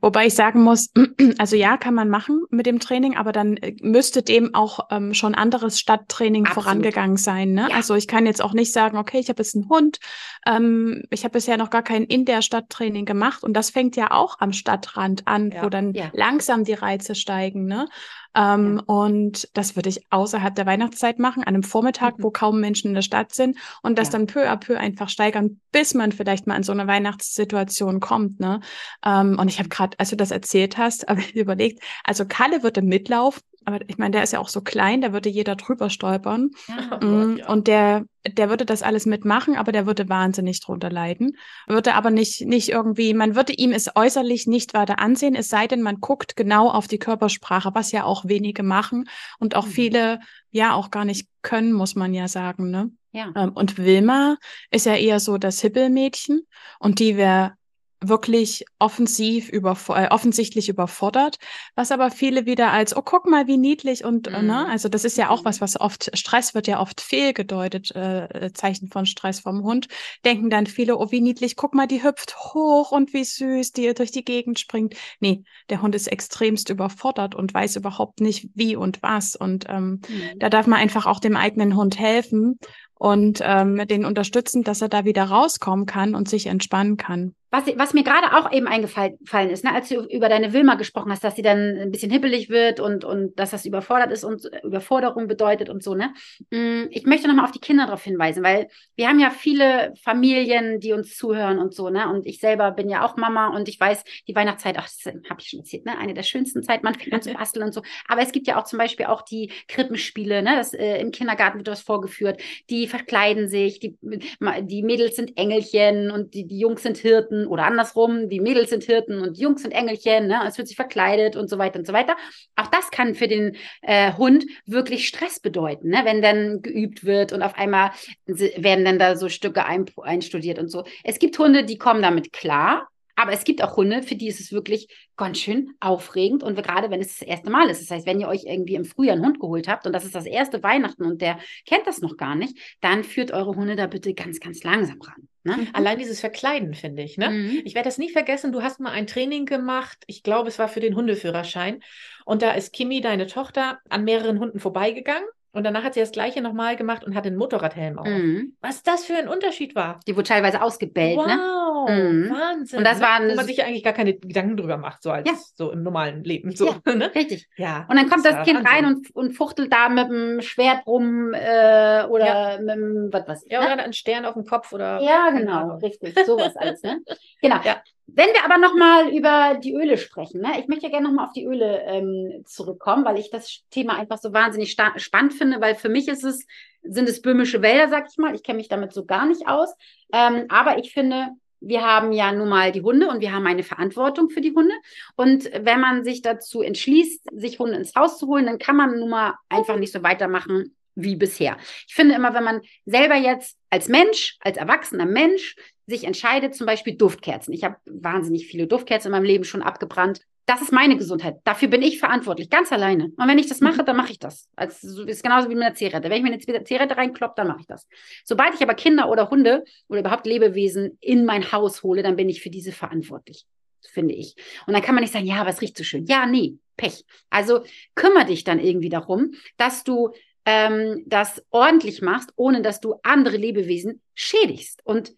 Wobei ich sagen muss, also ja, kann man machen mit dem Training, aber dann äh, müsste dem auch ähm, schon anderes Stadttraining Absolut. vorangegangen sein. Ne? Ja. Also ich kann jetzt auch nicht sagen, okay, ich habe jetzt einen Hund, ähm, ich habe bisher noch gar kein in der Stadttraining gemacht und das fängt ja auch am Stadtrand an, ja. wo dann ja. langsam die Reize steigen. Ne? Ähm, ja. Und das würde ich außerhalb der Weihnachtszeit machen, an einem Vormittag, mhm. wo kaum Menschen in der Stadt sind und das ja. dann peu à peu einfach steigern, bis man vielleicht mal in so eine Weihnachtssituation kommt. Ne? Ähm, und ich habe gerade, als du das erzählt hast, habe ich überlegt, also Kalle würde mitlaufen, aber ich meine, der ist ja auch so klein, da würde jeder drüber stolpern. Ja. Oh mm, ja. Und der, der würde das alles mitmachen, aber der würde wahnsinnig drunter leiden. Würde aber nicht, nicht irgendwie, man würde ihm es äußerlich nicht weiter ansehen, es sei denn, man guckt genau auf die Körpersprache, was ja auch wenige machen und auch mhm. viele ja auch gar nicht können, muss man ja sagen. Ne?
Ja.
Ähm, und Wilma ist ja eher so das Hippelmädchen und die wäre wirklich offensiv über, äh, offensichtlich überfordert, was aber viele wieder als, oh, guck mal, wie niedlich und, äh, ne? mhm. ne, also das ist ja auch was, was oft, Stress wird ja oft fehlgedeutet, äh, äh, Zeichen von Stress vom Hund, denken dann viele, oh, wie niedlich, guck mal, die hüpft hoch und wie süß, die durch die Gegend springt. Nee, der Hund ist extremst überfordert und weiß überhaupt nicht, wie und was und ähm, mhm. da darf man einfach auch dem eigenen Hund helfen und ähm, den unterstützen, dass er da wieder rauskommen kann und sich entspannen kann.
Was, was mir gerade auch eben eingefallen ist, ne, als du über deine Wilma gesprochen hast, dass sie dann ein bisschen hippelig wird und, und dass das überfordert ist und Überforderung bedeutet und so, ne? Mm, ich möchte nochmal auf die Kinder darauf hinweisen, weil wir haben ja viele Familien, die uns zuhören und so, ne? Und ich selber bin ja auch Mama und ich weiß, die Weihnachtszeit, ach, das habe ich schon erzählt, ne? Eine der schönsten Zeiten, man fängt an zu basteln und so. Aber es gibt ja auch zum Beispiel auch die Krippenspiele, ne? Das, äh, Im Kindergarten wird was vorgeführt. Die verkleiden sich, die, die Mädels sind Engelchen und die, die Jungs sind Hirten oder andersrum, die Mädels sind Hirten und die Jungs sind Engelchen, ne? es wird sich verkleidet und so weiter und so weiter. Auch das kann für den äh, Hund wirklich Stress bedeuten, ne? wenn dann geübt wird und auf einmal werden dann da so Stücke ein, einstudiert und so. Es gibt Hunde, die kommen damit klar, aber es gibt auch Hunde, für die ist es wirklich ganz schön aufregend und gerade wenn es das erste Mal ist. Das heißt, wenn ihr euch irgendwie im Frühjahr einen Hund geholt habt und das ist das erste Weihnachten und der kennt das noch gar nicht, dann führt eure Hunde da bitte ganz, ganz langsam ran.
Ne? Mhm. Allein dieses Verkleiden, finde ich. Ne? Mhm. Ich werde das nie vergessen. Du hast mal ein Training gemacht. Ich glaube, es war für den Hundeführerschein. Und da ist Kimi, deine Tochter, an mehreren Hunden vorbeigegangen. Und danach hat sie das Gleiche nochmal gemacht und hat den Motorradhelm auf. Mhm. Was das für ein Unterschied war.
Die wurde teilweise ausgebellt,
wow,
ne?
Wow, mhm. Wahnsinn.
Und das war
Wo man sich eigentlich gar keine Gedanken drüber macht, so als ja. so im normalen Leben. So,
ja, ne? Richtig. Ja. Und dann kommt das, das Kind Wahnsinn. rein und, und fuchtelt da mit dem Schwert rum äh, oder ja. mit dem, was weiß
ich. Ja, ne? oder ein Stern auf dem Kopf oder.
Ja, genau, richtig. Sowas alles, ne? Genau. Ja. Wenn wir aber nochmal über die Öle sprechen, ne? ich möchte ja gerne nochmal auf die Öle ähm, zurückkommen, weil ich das Thema einfach so wahnsinnig spannend finde, weil für mich ist es, sind es böhmische Wälder, sag ich mal. Ich kenne mich damit so gar nicht aus. Ähm, aber ich finde, wir haben ja nun mal die Hunde und wir haben eine Verantwortung für die Hunde. Und wenn man sich dazu entschließt, sich Hunde ins Haus zu holen, dann kann man nun mal einfach nicht so weitermachen wie bisher. Ich finde immer, wenn man selber jetzt als Mensch, als erwachsener Mensch sich entscheidet, zum Beispiel Duftkerzen. Ich habe wahnsinnig viele Duftkerzen in meinem Leben schon abgebrannt. Das ist meine Gesundheit. Dafür bin ich verantwortlich, ganz alleine. Und wenn ich das mache, dann mache ich das. Also, ist genauso wie mit einer Zigarette. Wenn ich mir eine Zigarette reinkloppe, dann mache ich das. Sobald ich aber Kinder oder Hunde oder überhaupt Lebewesen in mein Haus hole, dann bin ich für diese verantwortlich, finde ich. Und dann kann man nicht sagen, ja, aber es riecht so schön. Ja, nee, Pech. Also kümmere dich dann irgendwie darum, dass du ähm, das ordentlich machst, ohne dass du andere Lebewesen schädigst. Und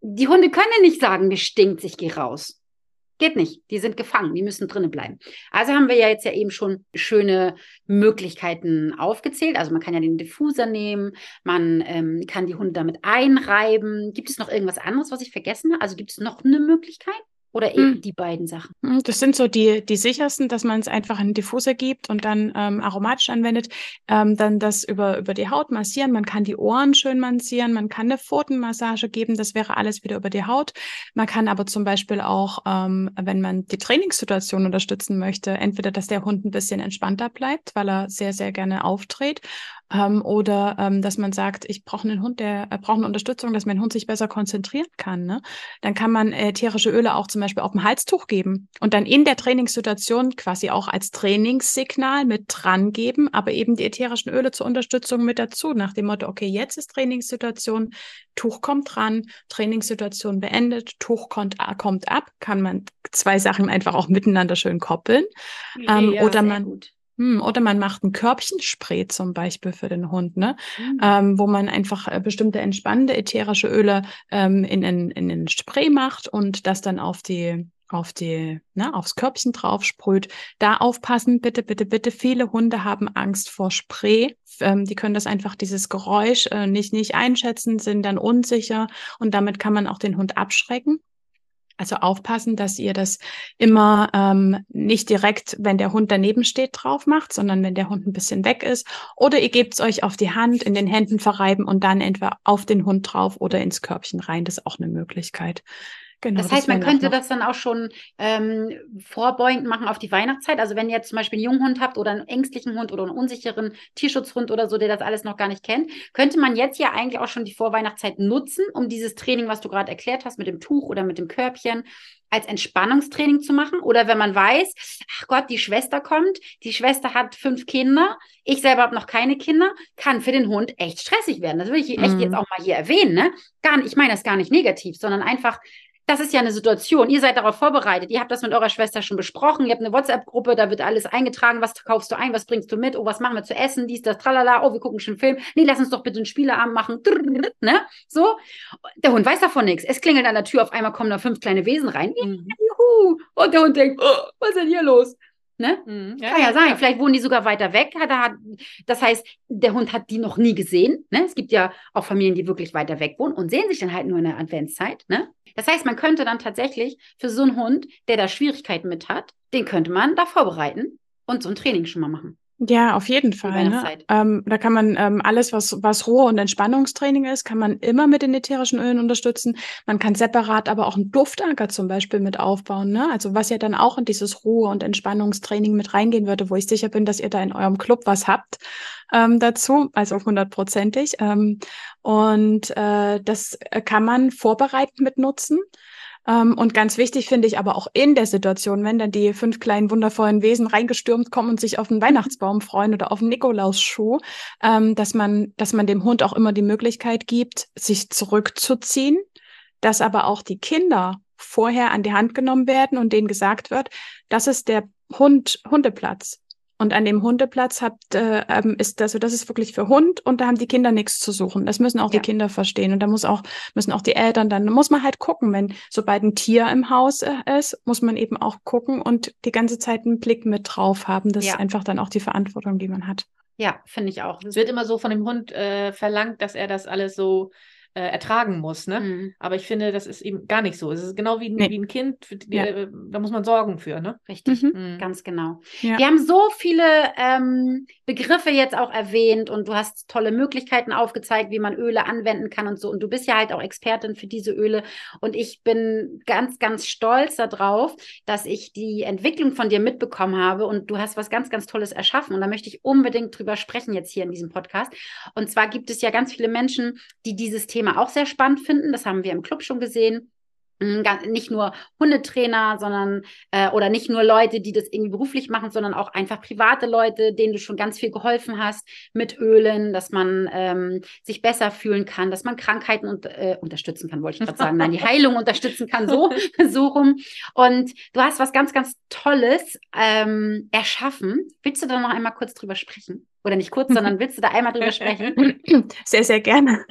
die Hunde können nicht sagen, mir stinkt, ich gehe raus. Geht nicht. Die sind gefangen, die müssen drinnen bleiben. Also haben wir ja jetzt ja eben schon schöne Möglichkeiten aufgezählt. Also man kann ja den Diffuser nehmen, man ähm, kann die Hunde damit einreiben. Gibt es noch irgendwas anderes, was ich vergessen habe? Also gibt es noch eine Möglichkeit? Oder eben hm. die beiden Sachen?
Hm, das sind so die, die sichersten, dass man es einfach in den Diffuser gibt und dann ähm, aromatisch anwendet. Ähm, dann das über, über die Haut massieren. Man kann die Ohren schön massieren. Man kann eine Pfotenmassage geben. Das wäre alles wieder über die Haut. Man kann aber zum Beispiel auch, ähm, wenn man die Trainingssituation unterstützen möchte, entweder, dass der Hund ein bisschen entspannter bleibt, weil er sehr, sehr gerne auftritt ähm, oder ähm, dass man sagt, ich brauche einen Hund, der äh, braucht eine Unterstützung, dass mein Hund sich besser konzentrieren kann. Ne? Dann kann man äh, ätherische Öle auch zum Beispiel auf dem Halstuch geben und dann in der Trainingssituation quasi auch als Trainingssignal mit dran geben, aber eben die ätherischen Öle zur Unterstützung mit dazu, nach dem Motto, okay, jetzt ist Trainingssituation, Tuch kommt dran, Trainingssituation beendet, Tuch kommt, äh, kommt ab, kann man zwei Sachen einfach auch miteinander schön koppeln. Ähm, ja, oder man gut. Hm, oder man macht ein Körbchenspray zum Beispiel für den Hund, ne? Mhm. Ähm, wo man einfach äh, bestimmte entspannende ätherische Öle ähm, in, in, in den Spray macht und das dann auf die auf die, ne, aufs Körbchen drauf sprüht. Da aufpassen, bitte, bitte, bitte. Viele Hunde haben Angst vor Spray. Ähm, die können das einfach, dieses Geräusch äh, nicht, nicht einschätzen, sind dann unsicher und damit kann man auch den Hund abschrecken. Also aufpassen, dass ihr das immer ähm, nicht direkt, wenn der Hund daneben steht, drauf macht, sondern wenn der Hund ein bisschen weg ist. Oder ihr gebt es euch auf die Hand, in den Händen verreiben und dann entweder auf den Hund drauf oder ins Körbchen rein. Das ist auch eine Möglichkeit.
Genau, das heißt, man könnte das dann auch schon ähm, vorbeugend machen auf die Weihnachtszeit. Also wenn ihr jetzt zum Beispiel einen jungen Hund habt oder einen ängstlichen Hund oder einen unsicheren Tierschutzhund oder so, der das alles noch gar nicht kennt, könnte man jetzt ja eigentlich auch schon die Vorweihnachtszeit nutzen, um dieses Training, was du gerade erklärt hast, mit dem Tuch oder mit dem Körbchen, als Entspannungstraining zu machen. Oder wenn man weiß, ach Gott, die Schwester kommt, die Schwester hat fünf Kinder, ich selber habe noch keine Kinder, kann für den Hund echt stressig werden. Das will ich echt mhm. jetzt auch mal hier erwähnen. Ne? Gar nicht, ich meine das gar nicht negativ, sondern einfach, das ist ja eine Situation. Ihr seid darauf vorbereitet. Ihr habt das mit eurer Schwester schon besprochen. Ihr habt eine WhatsApp-Gruppe, da wird alles eingetragen. Was kaufst du ein? Was bringst du mit? Oh, was machen wir zu essen? Dies, das, tralala. Oh, wir gucken schon einen Film. Nee, lass uns doch bitte einen Spieleabend machen. Ne? So. Der Hund weiß davon nichts. Es klingelt an der Tür. Auf einmal kommen da fünf kleine Wesen rein. Juhu. Und der Hund denkt, oh, was ist denn hier los? Ne? Mhm, ja, Kann ja, sein. Ja. Vielleicht wohnen die sogar weiter weg. Das heißt, der Hund hat die noch nie gesehen. Ne? Es gibt ja auch Familien, die wirklich weiter weg wohnen und sehen sich dann halt nur in der Adventszeit. Ne? Das heißt, man könnte dann tatsächlich für so einen Hund, der da Schwierigkeiten mit hat, den könnte man da vorbereiten und so ein Training schon mal machen.
Ja, auf jeden Fall. Ne? Ähm, da kann man ähm, alles, was, was Ruhe- und Entspannungstraining ist, kann man immer mit den ätherischen Ölen unterstützen. Man kann separat aber auch einen Duftanker zum Beispiel mit aufbauen. Ne? Also was ja dann auch in dieses Ruhe- und Entspannungstraining mit reingehen würde, wo ich sicher bin, dass ihr da in eurem Club was habt ähm, dazu, also hundertprozentig. Ähm, und äh, das kann man vorbereitend mit nutzen. Ähm, und ganz wichtig finde ich aber auch in der Situation, wenn dann die fünf kleinen wundervollen Wesen reingestürmt kommen und sich auf den Weihnachtsbaum freuen oder auf den Nikolausschuh, ähm, dass man, dass man dem Hund auch immer die Möglichkeit gibt, sich zurückzuziehen, dass aber auch die Kinder vorher an die Hand genommen werden und denen gesagt wird, das ist der Hund, Hundeplatz. Und an dem Hundeplatz habt, äh, ähm, ist das, also das ist wirklich für Hund und da haben die Kinder nichts zu suchen. Das müssen auch ja. die Kinder verstehen. Und da muss auch, müssen auch die Eltern dann, muss man halt gucken, wenn sobald ein Tier im Haus äh, ist, muss man eben auch gucken und die ganze Zeit einen Blick mit drauf haben. Das ja. ist einfach dann auch die Verantwortung, die man hat.
Ja, finde ich auch.
Es wird immer so von dem Hund äh, verlangt, dass er das alles so äh, ertragen muss. Ne? Mhm. Aber ich finde, das ist eben gar nicht so. Es ist genau wie, nee. wie ein Kind, die, ja. äh, da muss man sorgen für. Ne?
Richtig, mhm. mhm. ganz genau. Ja. Wir haben so viele ähm, Begriffe jetzt auch erwähnt und du hast tolle Möglichkeiten aufgezeigt, wie man Öle anwenden kann und so. Und du bist ja halt auch Expertin für diese Öle. Und ich bin ganz, ganz stolz darauf, dass ich die Entwicklung von dir mitbekommen habe und du hast was ganz, ganz Tolles erschaffen. Und da möchte ich unbedingt drüber sprechen jetzt hier in diesem Podcast. Und zwar gibt es ja ganz viele Menschen, die dieses Thema Thema auch sehr spannend finden. Das haben wir im Club schon gesehen. Mm, nicht nur Hundetrainer, sondern äh, oder nicht nur Leute, die das irgendwie beruflich machen, sondern auch einfach private Leute, denen du schon ganz viel geholfen hast mit Ölen, dass man ähm, sich besser fühlen kann, dass man Krankheiten und, äh, unterstützen kann, wollte ich gerade sagen. Nein, die Heilung unterstützen kann, so, so rum. Und du hast was ganz, ganz Tolles ähm, erschaffen. Willst du da noch einmal kurz drüber sprechen? Oder nicht kurz, sondern willst du da einmal drüber sprechen?
Sehr, sehr gerne.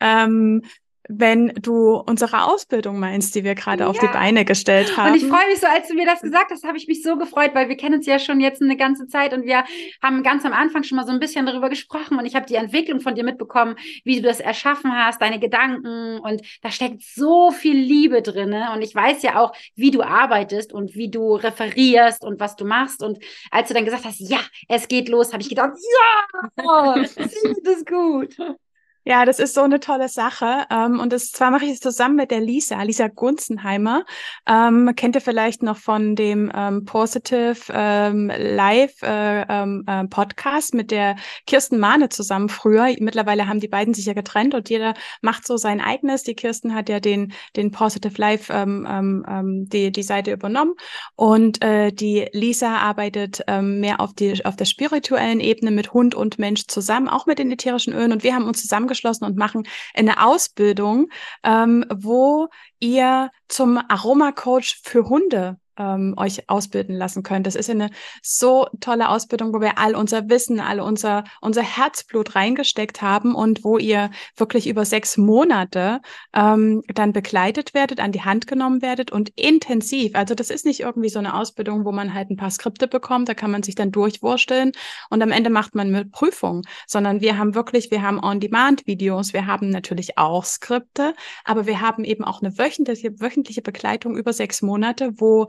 Ähm, wenn du unsere Ausbildung meinst, die wir gerade ja. auf die Beine gestellt haben.
Und ich freue mich so, als du mir das gesagt hast, habe ich mich so gefreut, weil wir kennen uns ja schon jetzt eine ganze Zeit und wir haben ganz am Anfang schon mal so ein bisschen darüber gesprochen und ich habe die Entwicklung von dir mitbekommen, wie du das erschaffen hast, deine Gedanken und da steckt so viel Liebe drin und ich weiß ja auch, wie du arbeitest und wie du referierst und was du machst und als du dann gesagt hast, ja, es geht los, habe ich gedacht, ja, das ist gut.
Ja, das ist so eine tolle Sache. Ähm, und das zwar mache ich es zusammen mit der Lisa, Lisa Gunzenheimer. Ähm, kennt ihr vielleicht noch von dem ähm, Positive ähm, Live äh, ähm, äh, Podcast mit der Kirsten Mahne zusammen früher. Mittlerweile haben die beiden sich ja getrennt und jeder macht so sein eigenes. Die Kirsten hat ja den, den Positive Live ähm, die, die Seite übernommen und äh, die Lisa arbeitet mehr auf, die, auf der spirituellen Ebene mit Hund und Mensch zusammen, auch mit den ätherischen Ölen. Und wir haben uns zusammen zusammengeschlossen und machen eine Ausbildung, ähm, wo ihr zum Aromacoach für Hunde ähm, euch ausbilden lassen könnt. Das ist eine so tolle Ausbildung, wo wir all unser Wissen, all unser, unser Herzblut reingesteckt haben und wo ihr wirklich über sechs Monate ähm, dann begleitet werdet, an die Hand genommen werdet und intensiv. Also das ist nicht irgendwie so eine Ausbildung, wo man halt ein paar Skripte bekommt, da kann man sich dann durchwursteln und am Ende macht man eine Prüfung, sondern wir haben wirklich, wir haben On-Demand-Videos, wir haben natürlich auch Skripte, aber wir haben eben auch eine wöchentliche, wöchentliche Begleitung über sechs Monate, wo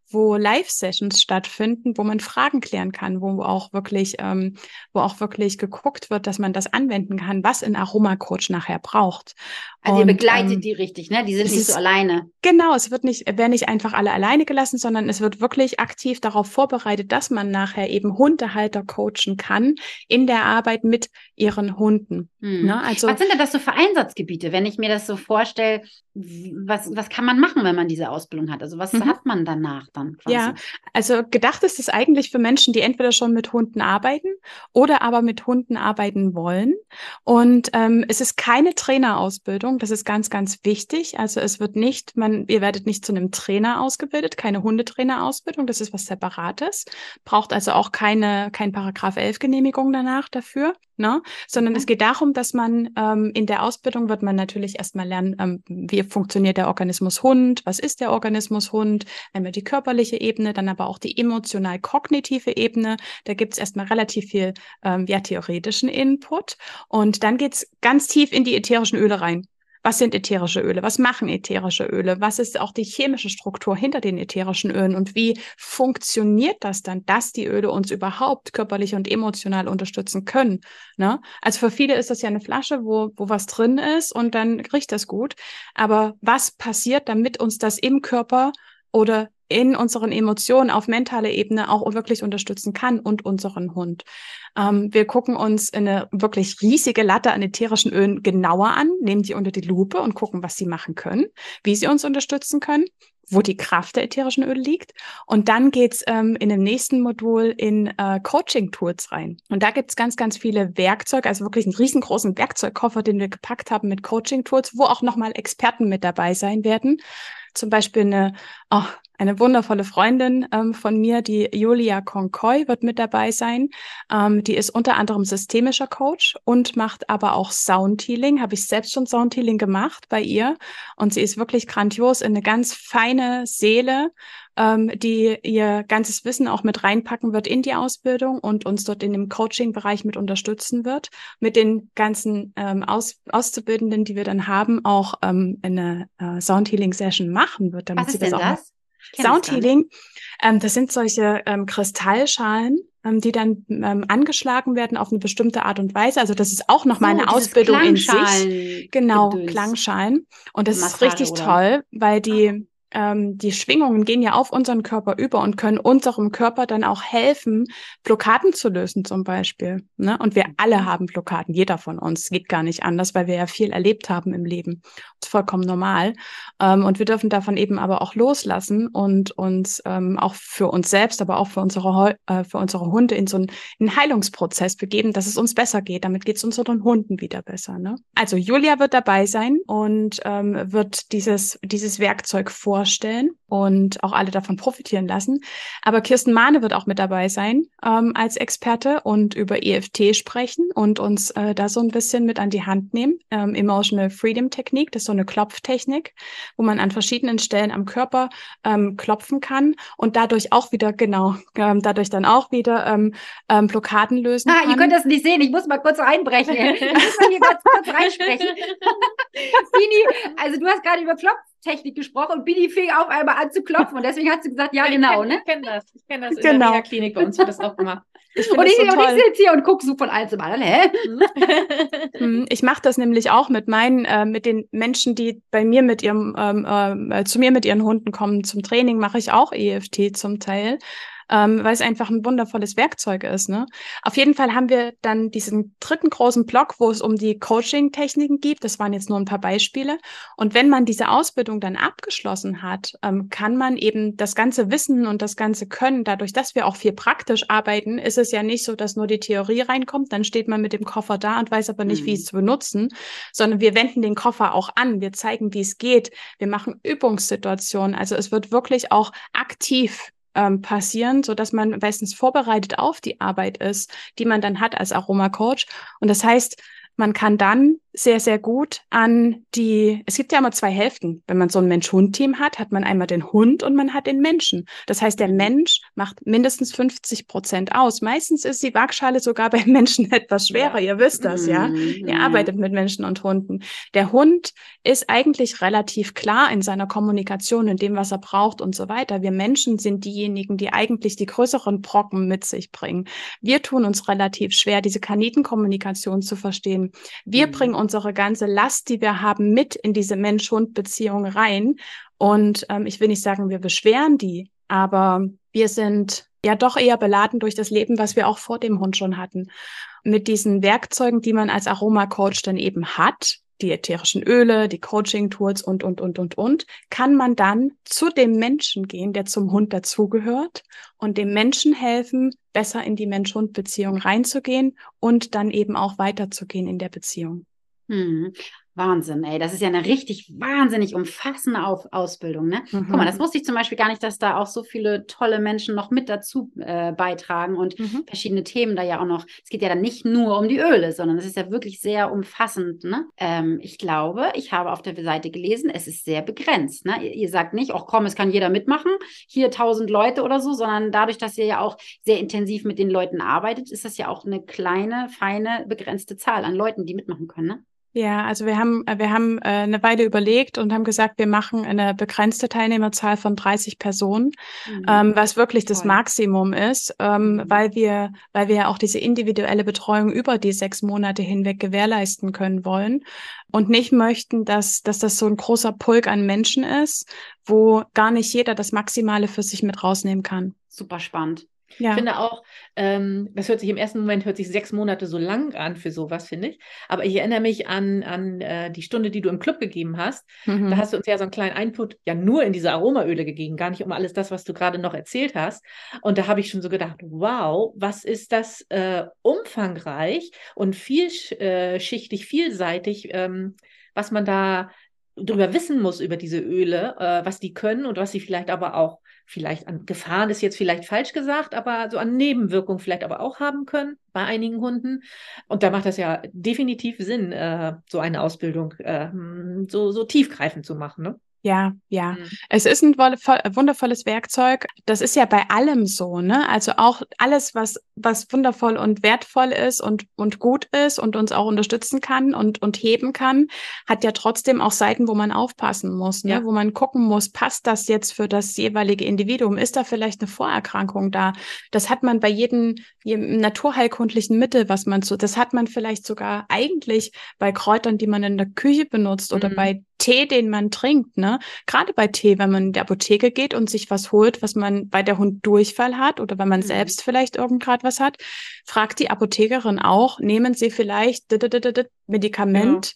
wo Live-Sessions stattfinden, wo man Fragen klären kann, wo auch wirklich, ähm, wo auch wirklich geguckt wird, dass man das anwenden kann, was ein Aromacoach nachher braucht.
Also und, ihr begleitet ähm, die richtig, ne? Die sind nicht so alleine.
Genau, es wird nicht, werden nicht einfach alle alleine gelassen, sondern es wird wirklich aktiv darauf vorbereitet, dass man nachher eben Hundehalter coachen kann in der Arbeit mit ihren Hunden.
Hm. Ne? Also, was sind denn das so für Einsatzgebiete, wenn ich mir das so vorstelle? Was, was kann man machen, wenn man diese Ausbildung hat? Also was mhm. hat man danach dann?
Quasi? Ja, also gedacht ist es eigentlich für Menschen, die entweder schon mit Hunden arbeiten oder aber mit Hunden arbeiten wollen. Und ähm, es ist keine Trainerausbildung, das ist ganz, ganz wichtig. Also es wird nicht, man, ihr werdet nicht zu einem Trainer ausgebildet, keine Hundetrainerausbildung, das ist was Separates. Braucht also auch keine, kein Paragraph 11 Genehmigung danach dafür ne? sondern mhm. es geht darum, dass man ähm, in der Ausbildung wird man natürlich erstmal lernen, ähm, wie funktioniert der Organismus Hund, was ist der Organismus Hund, einmal die körperliche Ebene, dann aber auch die emotional-kognitive Ebene. Da gibt es erstmal relativ viel ähm, ja, theoretischen Input und dann geht's ganz tief in die ätherischen Öle rein. Was sind ätherische Öle? Was machen ätherische Öle? Was ist auch die chemische Struktur hinter den ätherischen Ölen? Und wie funktioniert das dann, dass die Öle uns überhaupt körperlich und emotional unterstützen können? Ne? Also für viele ist das ja eine Flasche, wo, wo was drin ist und dann riecht das gut. Aber was passiert, damit uns das im Körper oder in unseren Emotionen auf mentaler Ebene auch wirklich unterstützen kann und unseren Hund. Ähm, wir gucken uns eine wirklich riesige Latte an ätherischen Ölen genauer an, nehmen die unter die Lupe und gucken, was sie machen können, wie sie uns unterstützen können wo die Kraft der ätherischen Öle liegt. Und dann geht's ähm, in dem nächsten Modul in äh, Coaching-Tools rein. Und da gibt's ganz, ganz viele Werkzeuge, also wirklich einen riesengroßen Werkzeugkoffer, den wir gepackt haben mit Coaching-Tools, wo auch nochmal Experten mit dabei sein werden. Zum Beispiel eine, oh, eine wundervolle Freundin ähm, von mir, die Julia Konkoy, wird mit dabei sein. Ähm, die ist unter anderem systemischer Coach und macht aber auch Soundhealing. Habe ich selbst schon Soundhealing gemacht bei ihr. Und sie ist wirklich grandios, in eine ganz feine Seele ähm, die ihr ganzes Wissen auch mit reinpacken wird in die Ausbildung und uns dort in dem Coaching-Bereich mit unterstützen wird, mit den ganzen ähm, Aus Auszubildenden, die wir dann haben, auch ähm, eine äh, Soundhealing-Session machen wird,
damit Was ist sie das auch das?
Soundhealing, ähm, das sind solche ähm, Kristallschalen, ähm, die dann ähm, angeschlagen werden auf eine bestimmte Art und Weise. Also das ist auch noch so, mal eine Ausbildung in sich. Genau, Gedöns. Klangschalen. Und das Massage, ist richtig oder? toll, weil die ähm, die Schwingungen gehen ja auf unseren Körper über und können unserem Körper dann auch helfen, Blockaden zu lösen zum Beispiel. Ne? Und wir alle mhm. haben Blockaden, jeder von uns. Geht gar nicht anders, weil wir ja viel erlebt haben im Leben. Das ist vollkommen normal. Ähm, und wir dürfen davon eben aber auch loslassen und uns ähm, auch für uns selbst, aber auch für unsere, äh, für unsere Hunde in so einen, einen, Heilungsprozess begeben, dass es uns besser geht. Damit geht es unseren Hunden wieder besser. Ne? Also Julia wird dabei sein und ähm, wird dieses, dieses Werkzeug vor vorstellen und auch alle davon profitieren lassen. Aber Kirsten Mahne wird auch mit dabei sein ähm, als Experte und über EFT sprechen und uns äh, da so ein bisschen mit an die Hand nehmen. Ähm, Emotional Freedom Technik, das ist so eine Klopftechnik, wo man an verschiedenen Stellen am Körper ähm, klopfen kann und dadurch auch wieder, genau, ähm, dadurch dann auch wieder ähm, ähm, Blockaden lösen
ah,
kann.
Ihr könnt das nicht sehen, ich muss mal kurz reinbrechen. ich muss mal hier ganz kurz reinsprechen. Bini, also du hast gerade über Klopf Technik gesprochen und Billy fing auf einmal an zu klopfen und deswegen hat sie gesagt, ja, genau,
ne? Ich kenne das. Ich kenne das in genau. der Klinik bei uns wird das auch gemacht.
Ich und, ich, so und ich sitze hier und gucke so von allen zum anderen. Hä?
Hm, ich mache das nämlich auch mit meinen, äh, mit den Menschen, die bei mir mit ihrem, ähm, äh, zu mir mit ihren Hunden kommen zum Training, mache ich auch EFT zum Teil ähm, weil es einfach ein wundervolles Werkzeug ist. Ne? Auf jeden Fall haben wir dann diesen dritten großen Block, wo es um die Coaching-Techniken geht. Das waren jetzt nur ein paar Beispiele. Und wenn man diese Ausbildung dann abgeschlossen hat, ähm, kann man eben das ganze Wissen und das ganze Können, dadurch, dass wir auch viel praktisch arbeiten, ist es ja nicht so, dass nur die Theorie reinkommt, dann steht man mit dem Koffer da und weiß aber nicht, mhm. wie es zu benutzen, sondern wir wenden den Koffer auch an. Wir zeigen, wie es geht. Wir machen Übungssituationen. Also es wird wirklich auch aktiv ähm, passieren, so dass man meistens vorbereitet auf die Arbeit ist, die man dann hat als Aromacoach. Und das heißt, man kann dann sehr, sehr gut an die, es gibt ja immer zwei Hälften. Wenn man so ein Mensch-Hund-Team hat, hat man einmal den Hund und man hat den Menschen. Das heißt, der. Mensch macht mindestens 50 Prozent aus. Meistens ist die Waagschale sogar beim Menschen etwas schwerer. Ihr wisst das, ja.
Mhm,
Ihr arbeitet mit Menschen und Hunden. Der Hund ist eigentlich relativ klar in seiner Kommunikation, in dem, was er braucht und so weiter. Wir Menschen sind diejenigen, die eigentlich die größeren Brocken mit sich bringen. Wir tun uns relativ schwer, diese Kanitenkommunikation zu verstehen. Wir
Mhm.
bringen unsere ganze Last, die wir haben, mit in diese Mensch-Hund-Beziehung rein. Und ähm, ich will nicht sagen, wir beschweren die, aber wir sind ja doch eher beladen durch das Leben, was wir auch vor dem Hund schon hatten. Mit diesen Werkzeugen, die man als Aromacoach dann eben hat, die ätherischen Öle, die Coaching-Tools und, und, und, und, und, kann man dann zu dem Menschen gehen, der zum Hund dazugehört und dem Menschen helfen, besser in die Mensch-Hund-Beziehung reinzugehen und dann eben auch weiterzugehen in der Beziehung.
Mhm. Wahnsinn, ey. Das ist ja eine richtig wahnsinnig umfassende Auf Ausbildung, ne? Guck mal, das wusste ich zum Beispiel gar nicht, dass da auch so viele tolle Menschen noch mit dazu äh, beitragen und
Mhm.
verschiedene Themen da ja auch noch. Es geht ja dann nicht nur um die Öle, sondern es ist ja wirklich sehr umfassend, ne? Ähm, ich glaube, ich habe auf der Seite gelesen, es ist sehr begrenzt, ne? Ihr, ihr sagt nicht, ach komm, es kann jeder mitmachen, hier tausend Leute oder so, sondern dadurch, dass ihr ja auch sehr intensiv mit den Leuten arbeitet, ist das ja auch eine kleine, feine, begrenzte Zahl an Leuten, die mitmachen können, ne?
Ja, also wir haben, äh, wir haben äh, eine Weile überlegt und haben gesagt, wir machen eine begrenzte Teilnehmerzahl von 30 Personen,
Mhm.
ähm, was wirklich das. Maximum ist, ähm,
Mhm.
weil wir, weil wir ja auch diese individuelle Betreuung über die sechs Monate hinweg gewährleisten können wollen und nicht möchten, dass, dass das so ein großer Pulk an Menschen ist, wo gar nicht jeder das Maximale für sich mit rausnehmen kann.
Super spannend.
Ja.
Ich finde auch, ähm, das hört sich im ersten Moment, hört sich sechs Monate so lang an für sowas, finde ich. Aber ich erinnere mich an, an äh, die Stunde, die du im Club gegeben hast.
Mhm.
Da hast du uns ja so einen kleinen Input ja nur in diese Aromaöle gegeben, gar nicht um alles das, was du gerade noch erzählt hast. Und da habe ich schon so gedacht, wow, was ist das äh, umfangreich und vielschichtig, vielseitig, ähm, was man da drüber wissen muss über diese Öle, äh, was die können und was sie vielleicht aber auch vielleicht an Gefahren ist jetzt vielleicht falsch gesagt, aber so an Nebenwirkungen vielleicht aber auch haben können bei einigen Hunden. Und da macht das ja definitiv Sinn, äh, so eine Ausbildung äh, so, so tiefgreifend zu machen. Ne?
Ja, ja.
Mhm.
Es ist ein wundervolles Werkzeug. Das ist ja bei allem so, ne? Also auch alles, was, was wundervoll und wertvoll ist und, und gut ist und uns auch unterstützen kann und, und heben kann, hat ja trotzdem auch Seiten, wo man aufpassen muss, ne?
Ja.
Wo man gucken muss, passt das jetzt für das jeweilige Individuum? Ist da vielleicht eine Vorerkrankung da? Das hat man bei jedem, jedem naturheilkundlichen Mittel, was man so, das hat man vielleicht sogar eigentlich bei Kräutern, die man in der Küche benutzt oder
Mhm.
bei Tee, den man trinkt, ne? Gerade bei Tee, wenn man in die Apotheke geht und sich was holt, was man bei der Hund Durchfall hat oder wenn man
Mhm.
selbst vielleicht irgend was hat, fragt die Apothekerin auch, nehmen Sie vielleicht Medikament,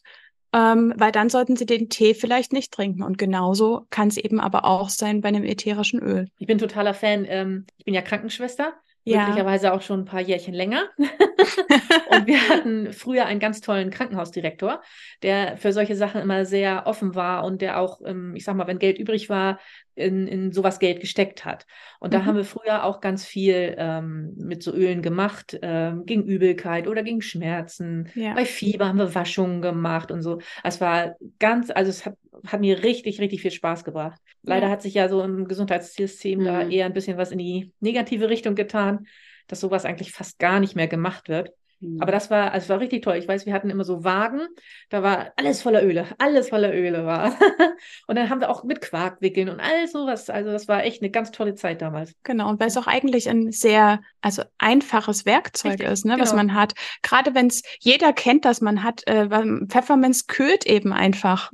ähm, weil dann sollten Sie den Tee vielleicht nicht trinken. Und genauso kann es eben aber auch sein bei einem ätherischen Öl.
Ich bin totaler Fan. Ähm, ich bin ja Krankenschwester,
Ja.
möglicherweise auch schon ein paar Jährchen länger. Und wir hatten früher einen ganz tollen Krankenhausdirektor, der für solche Sachen immer sehr offen war und der auch, ähm, ich sag mal, wenn Geld übrig war, in, in sowas Geld gesteckt hat. Und da
Mhm.
haben wir früher auch ganz viel ähm, mit so Ölen gemacht, ähm, gegen Übelkeit oder gegen Schmerzen.
Ja.
Bei Fieber haben wir Waschungen gemacht und so. Es war ganz, also es hat, hat mir richtig, richtig viel Spaß gebracht. Leider
Ja.
hat sich ja so im Gesundheitssystem da
Mhm.
eher ein bisschen was in die negative Richtung getan, dass sowas eigentlich fast gar nicht mehr gemacht wird.
Mhm.
Aber das war, also war richtig toll. Ich weiß, wir hatten immer so Wagen, da war alles voller Öle, alles voller Öle war. und dann haben wir auch mit Quark wickeln und all sowas. Also das war echt eine ganz tolle Zeit damals.
Genau, und weil es auch eigentlich ein sehr, also einfaches Werkzeug
Richtig,
ist, ne, was
genau.
man hat. Gerade wenn es, jeder kennt das, man hat, äh, Pfefferminz kühlt eben einfach.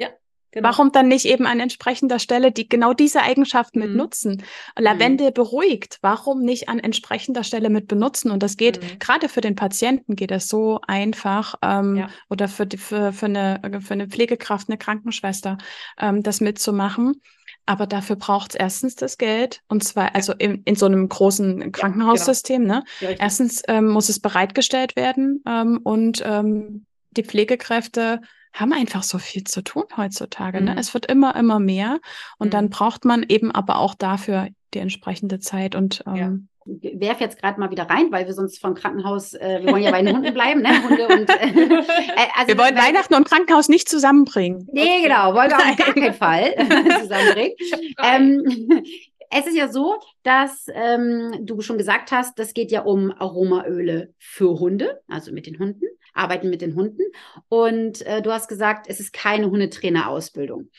Genau.
Warum dann nicht eben an entsprechender Stelle die genau diese Eigenschaften mit
Mhm.
nutzen? Lavendel beruhigt. Warum nicht an entsprechender Stelle mit benutzen? Und das geht
Mhm.
gerade für den Patienten geht das so einfach ähm,
Ja.
oder für, die, für, für, eine, für eine Pflegekraft, eine Krankenschwester, ähm, das mitzumachen. Aber dafür braucht es erstens das Geld und zwar also in, in so einem großen Krankenhaussystem. Ne?
Ja.
Erstens ähm, muss es bereitgestellt werden ähm, und ähm, die Pflegekräfte haben einfach so viel zu tun heutzutage. Ne?
Mhm.
Es wird immer, immer mehr und dann
Mhm.
braucht man eben aber auch dafür die entsprechende Zeit. Und ähm,
Ich werfe jetzt gerade mal wieder rein, weil wir sonst vom Krankenhaus, äh, wir wollen ja bei den Hunden bleiben, ne? Hunde und äh, äh, also
wir wollen
weil-
Weihnachten und Krankenhaus nicht zusammenbringen.
Nee, genau, wollen wir auf gar keinen Fall zusammenbringen. Ähm, es ist ja so, dass ähm, du schon gesagt hast, das geht ja um Aromaöle für Hunde, also mit den Hunden, arbeiten mit den Hunden. Und äh, du hast gesagt, es ist keine Hundetrainerausbildung.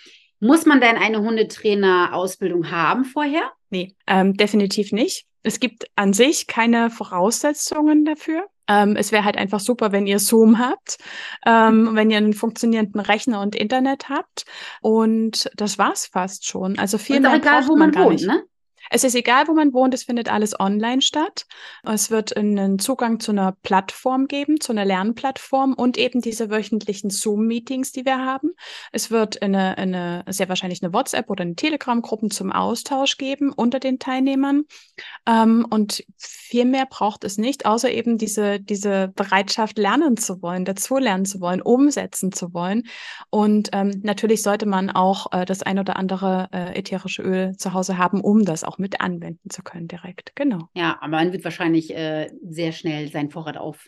Muss man denn eine Hundetrainerausbildung haben vorher?
Nee, ähm, definitiv nicht. Es gibt an sich keine Voraussetzungen dafür. Ähm, es wäre halt einfach super, wenn ihr Zoom habt, ähm, wenn ihr einen funktionierenden Rechner und Internet habt. Und das war's fast schon. Also viel
Und
mehr
egal,
braucht
wo man wohnt, ne?
Es ist egal, wo man wohnt, es findet alles online statt. Es wird einen Zugang zu einer Plattform geben, zu einer Lernplattform und eben diese wöchentlichen Zoom-Meetings, die wir haben. Es wird eine, eine, sehr wahrscheinlich eine WhatsApp- oder eine Telegram-Gruppen zum Austausch geben unter den Teilnehmern. Ähm, und viel mehr braucht es nicht, außer eben diese, diese Bereitschaft, lernen zu wollen, dazulernen zu wollen, umsetzen zu wollen. Und ähm, natürlich sollte man auch äh, das ein oder andere äh, ätherische Öl zu Hause haben, um das auch mit anwenden zu können direkt. Genau.
Ja, aber man wird wahrscheinlich äh, sehr schnell seinen Vorrat auf,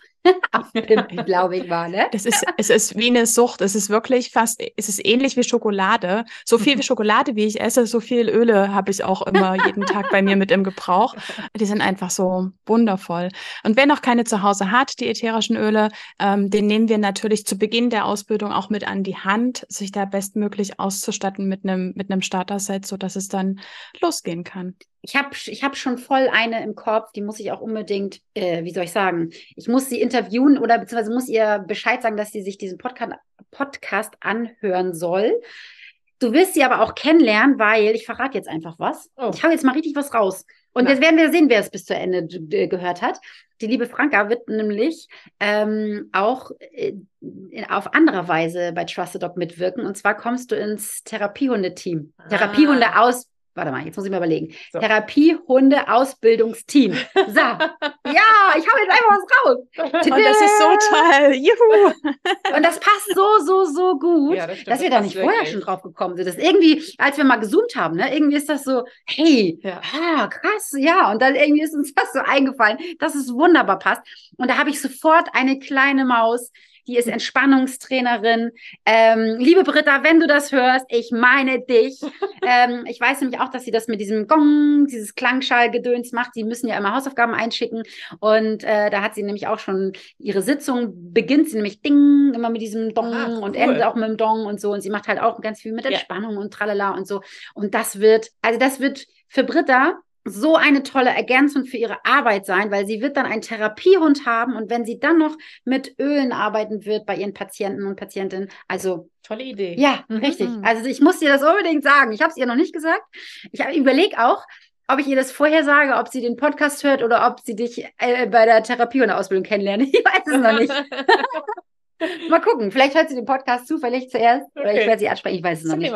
aufpimpen, glaube ich mal, ne?
Das ist, es ist wie eine Sucht. Es ist wirklich fast, es ist ähnlich wie Schokolade. So viel wie Schokolade, wie ich esse, so viel Öle habe ich auch immer jeden Tag bei mir mit im Gebrauch. Die sind einfach so wundervoll. Und wer noch keine zu Hause hat, die ätherischen Öle, ähm, den nehmen wir natürlich zu Beginn der Ausbildung auch mit an die Hand, sich da bestmöglich auszustatten mit einem, mit einem Starter-Set, sodass es dann losgehen kann.
Ich habe ich hab schon voll eine im Kopf, die muss ich auch unbedingt, äh, wie soll ich sagen, ich muss sie interviewen oder beziehungsweise muss ihr Bescheid sagen, dass sie sich diesen Podcast, Podcast anhören soll. Du wirst sie aber auch kennenlernen, weil ich verrate jetzt einfach was.
Oh.
Ich hau jetzt mal richtig was raus. Und
Na.
jetzt werden wir sehen, wer es bis zu Ende gehört hat. Die liebe Franka wird nämlich ähm, auch äh, auf andere Weise bei Trusted Dog mitwirken. Und zwar kommst du ins Therapiehundeteam.
Ah.
Therapiehunde aus. Warte mal, jetzt muss ich mal überlegen.
So.
Therapiehunde-Ausbildungsteam. So. ja, ich hau jetzt einfach was raus.
Und das ist so toll. Juhu!
Und das passt so, so, so gut.
Ja, das stimmt,
dass wir
das
da nicht vorher
wirklich.
schon drauf gekommen sind. Das ist irgendwie, als wir mal gezoomt haben, ne, irgendwie ist das so, hey,
Ja.
ah, krass, ja. Und dann irgendwie ist uns das so eingefallen, dass es wunderbar passt. Und da habe ich sofort eine kleine Maus, die ist Entspannungstrainerin. Ähm, liebe Britta, wenn du das hörst, ich meine dich. ähm, ich weiß nämlich auch, dass sie das mit diesem Gong, dieses Klangschallgedöns macht. Sie müssen ja immer Hausaufgaben einschicken. Und äh, da hat sie nämlich auch schon ihre Sitzung, beginnt sie nämlich Ding, immer mit diesem Dong
Ah,
und
cool.
endet auch mit dem Dong und so. Und sie macht halt auch ganz viel mit
Ja.
Entspannung und tralala und so. Und das wird, also das wird für Britta so eine tolle Ergänzung für ihre Arbeit sein, weil sie wird dann einen Therapiehund haben und wenn sie dann noch mit Ölen arbeiten wird bei ihren Patienten und Patientinnen, also
Tolle Idee.
ja,
Mhm.
richtig. Also ich muss dir das unbedingt sagen. Ich habe es ihr noch nicht gesagt. Ich überlege auch, ob ich ihr das vorher sage, ob sie den Podcast hört oder ob sie dich äh, bei der Therapie und der Ausbildung kennenlernt. Ich weiß es noch nicht. Mal gucken. Vielleicht hört sie den Podcast zufällig zuerst oder ich
Okay.
werde sie ansprechen. Ich weiß es noch nicht.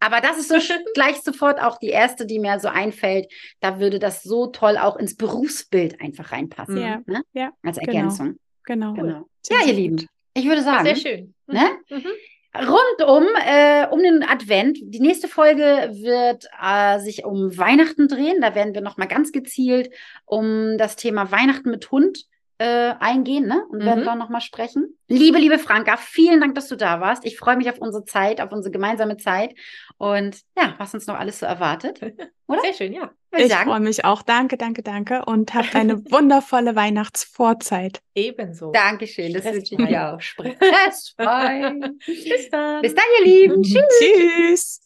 Aber das ist so sch- gleich sofort auch die erste, die mir so einfällt. Da würde das so toll auch ins Berufsbild einfach reinpassen.
Ja,
Ne?
ja,
Als
genau.
Ergänzung.
Genau.
Genau.
Sehr,
Ja, ihr Lieben. Ich würde sagen,
Sehr schön.
Ne?
Mhm.
rund um, äh, um den Advent. Die nächste Folge wird äh, sich um Weihnachten drehen. Da werden wir nochmal ganz gezielt um das Thema Weihnachten mit Hund äh, eingehen ne? und werden
Mhm.
da nochmal sprechen. Liebe, liebe Franka, vielen Dank, dass du da warst. Ich freue mich auf unsere Zeit, auf unsere gemeinsame Zeit und ja, was uns noch alles so erwartet. Oder?
Sehr schön, ja.
Würde
Ich
sagen.
freue mich auch. Danke, danke, danke. Und habt eine wundervolle Weihnachtsvorzeit.
Ebenso.
Dankeschön, das wünsche ich
Stressfrei.
dir auch. Stressfrei.
Bis dann.
Bis dann, ihr Lieben. Tschüss.
Tschüss.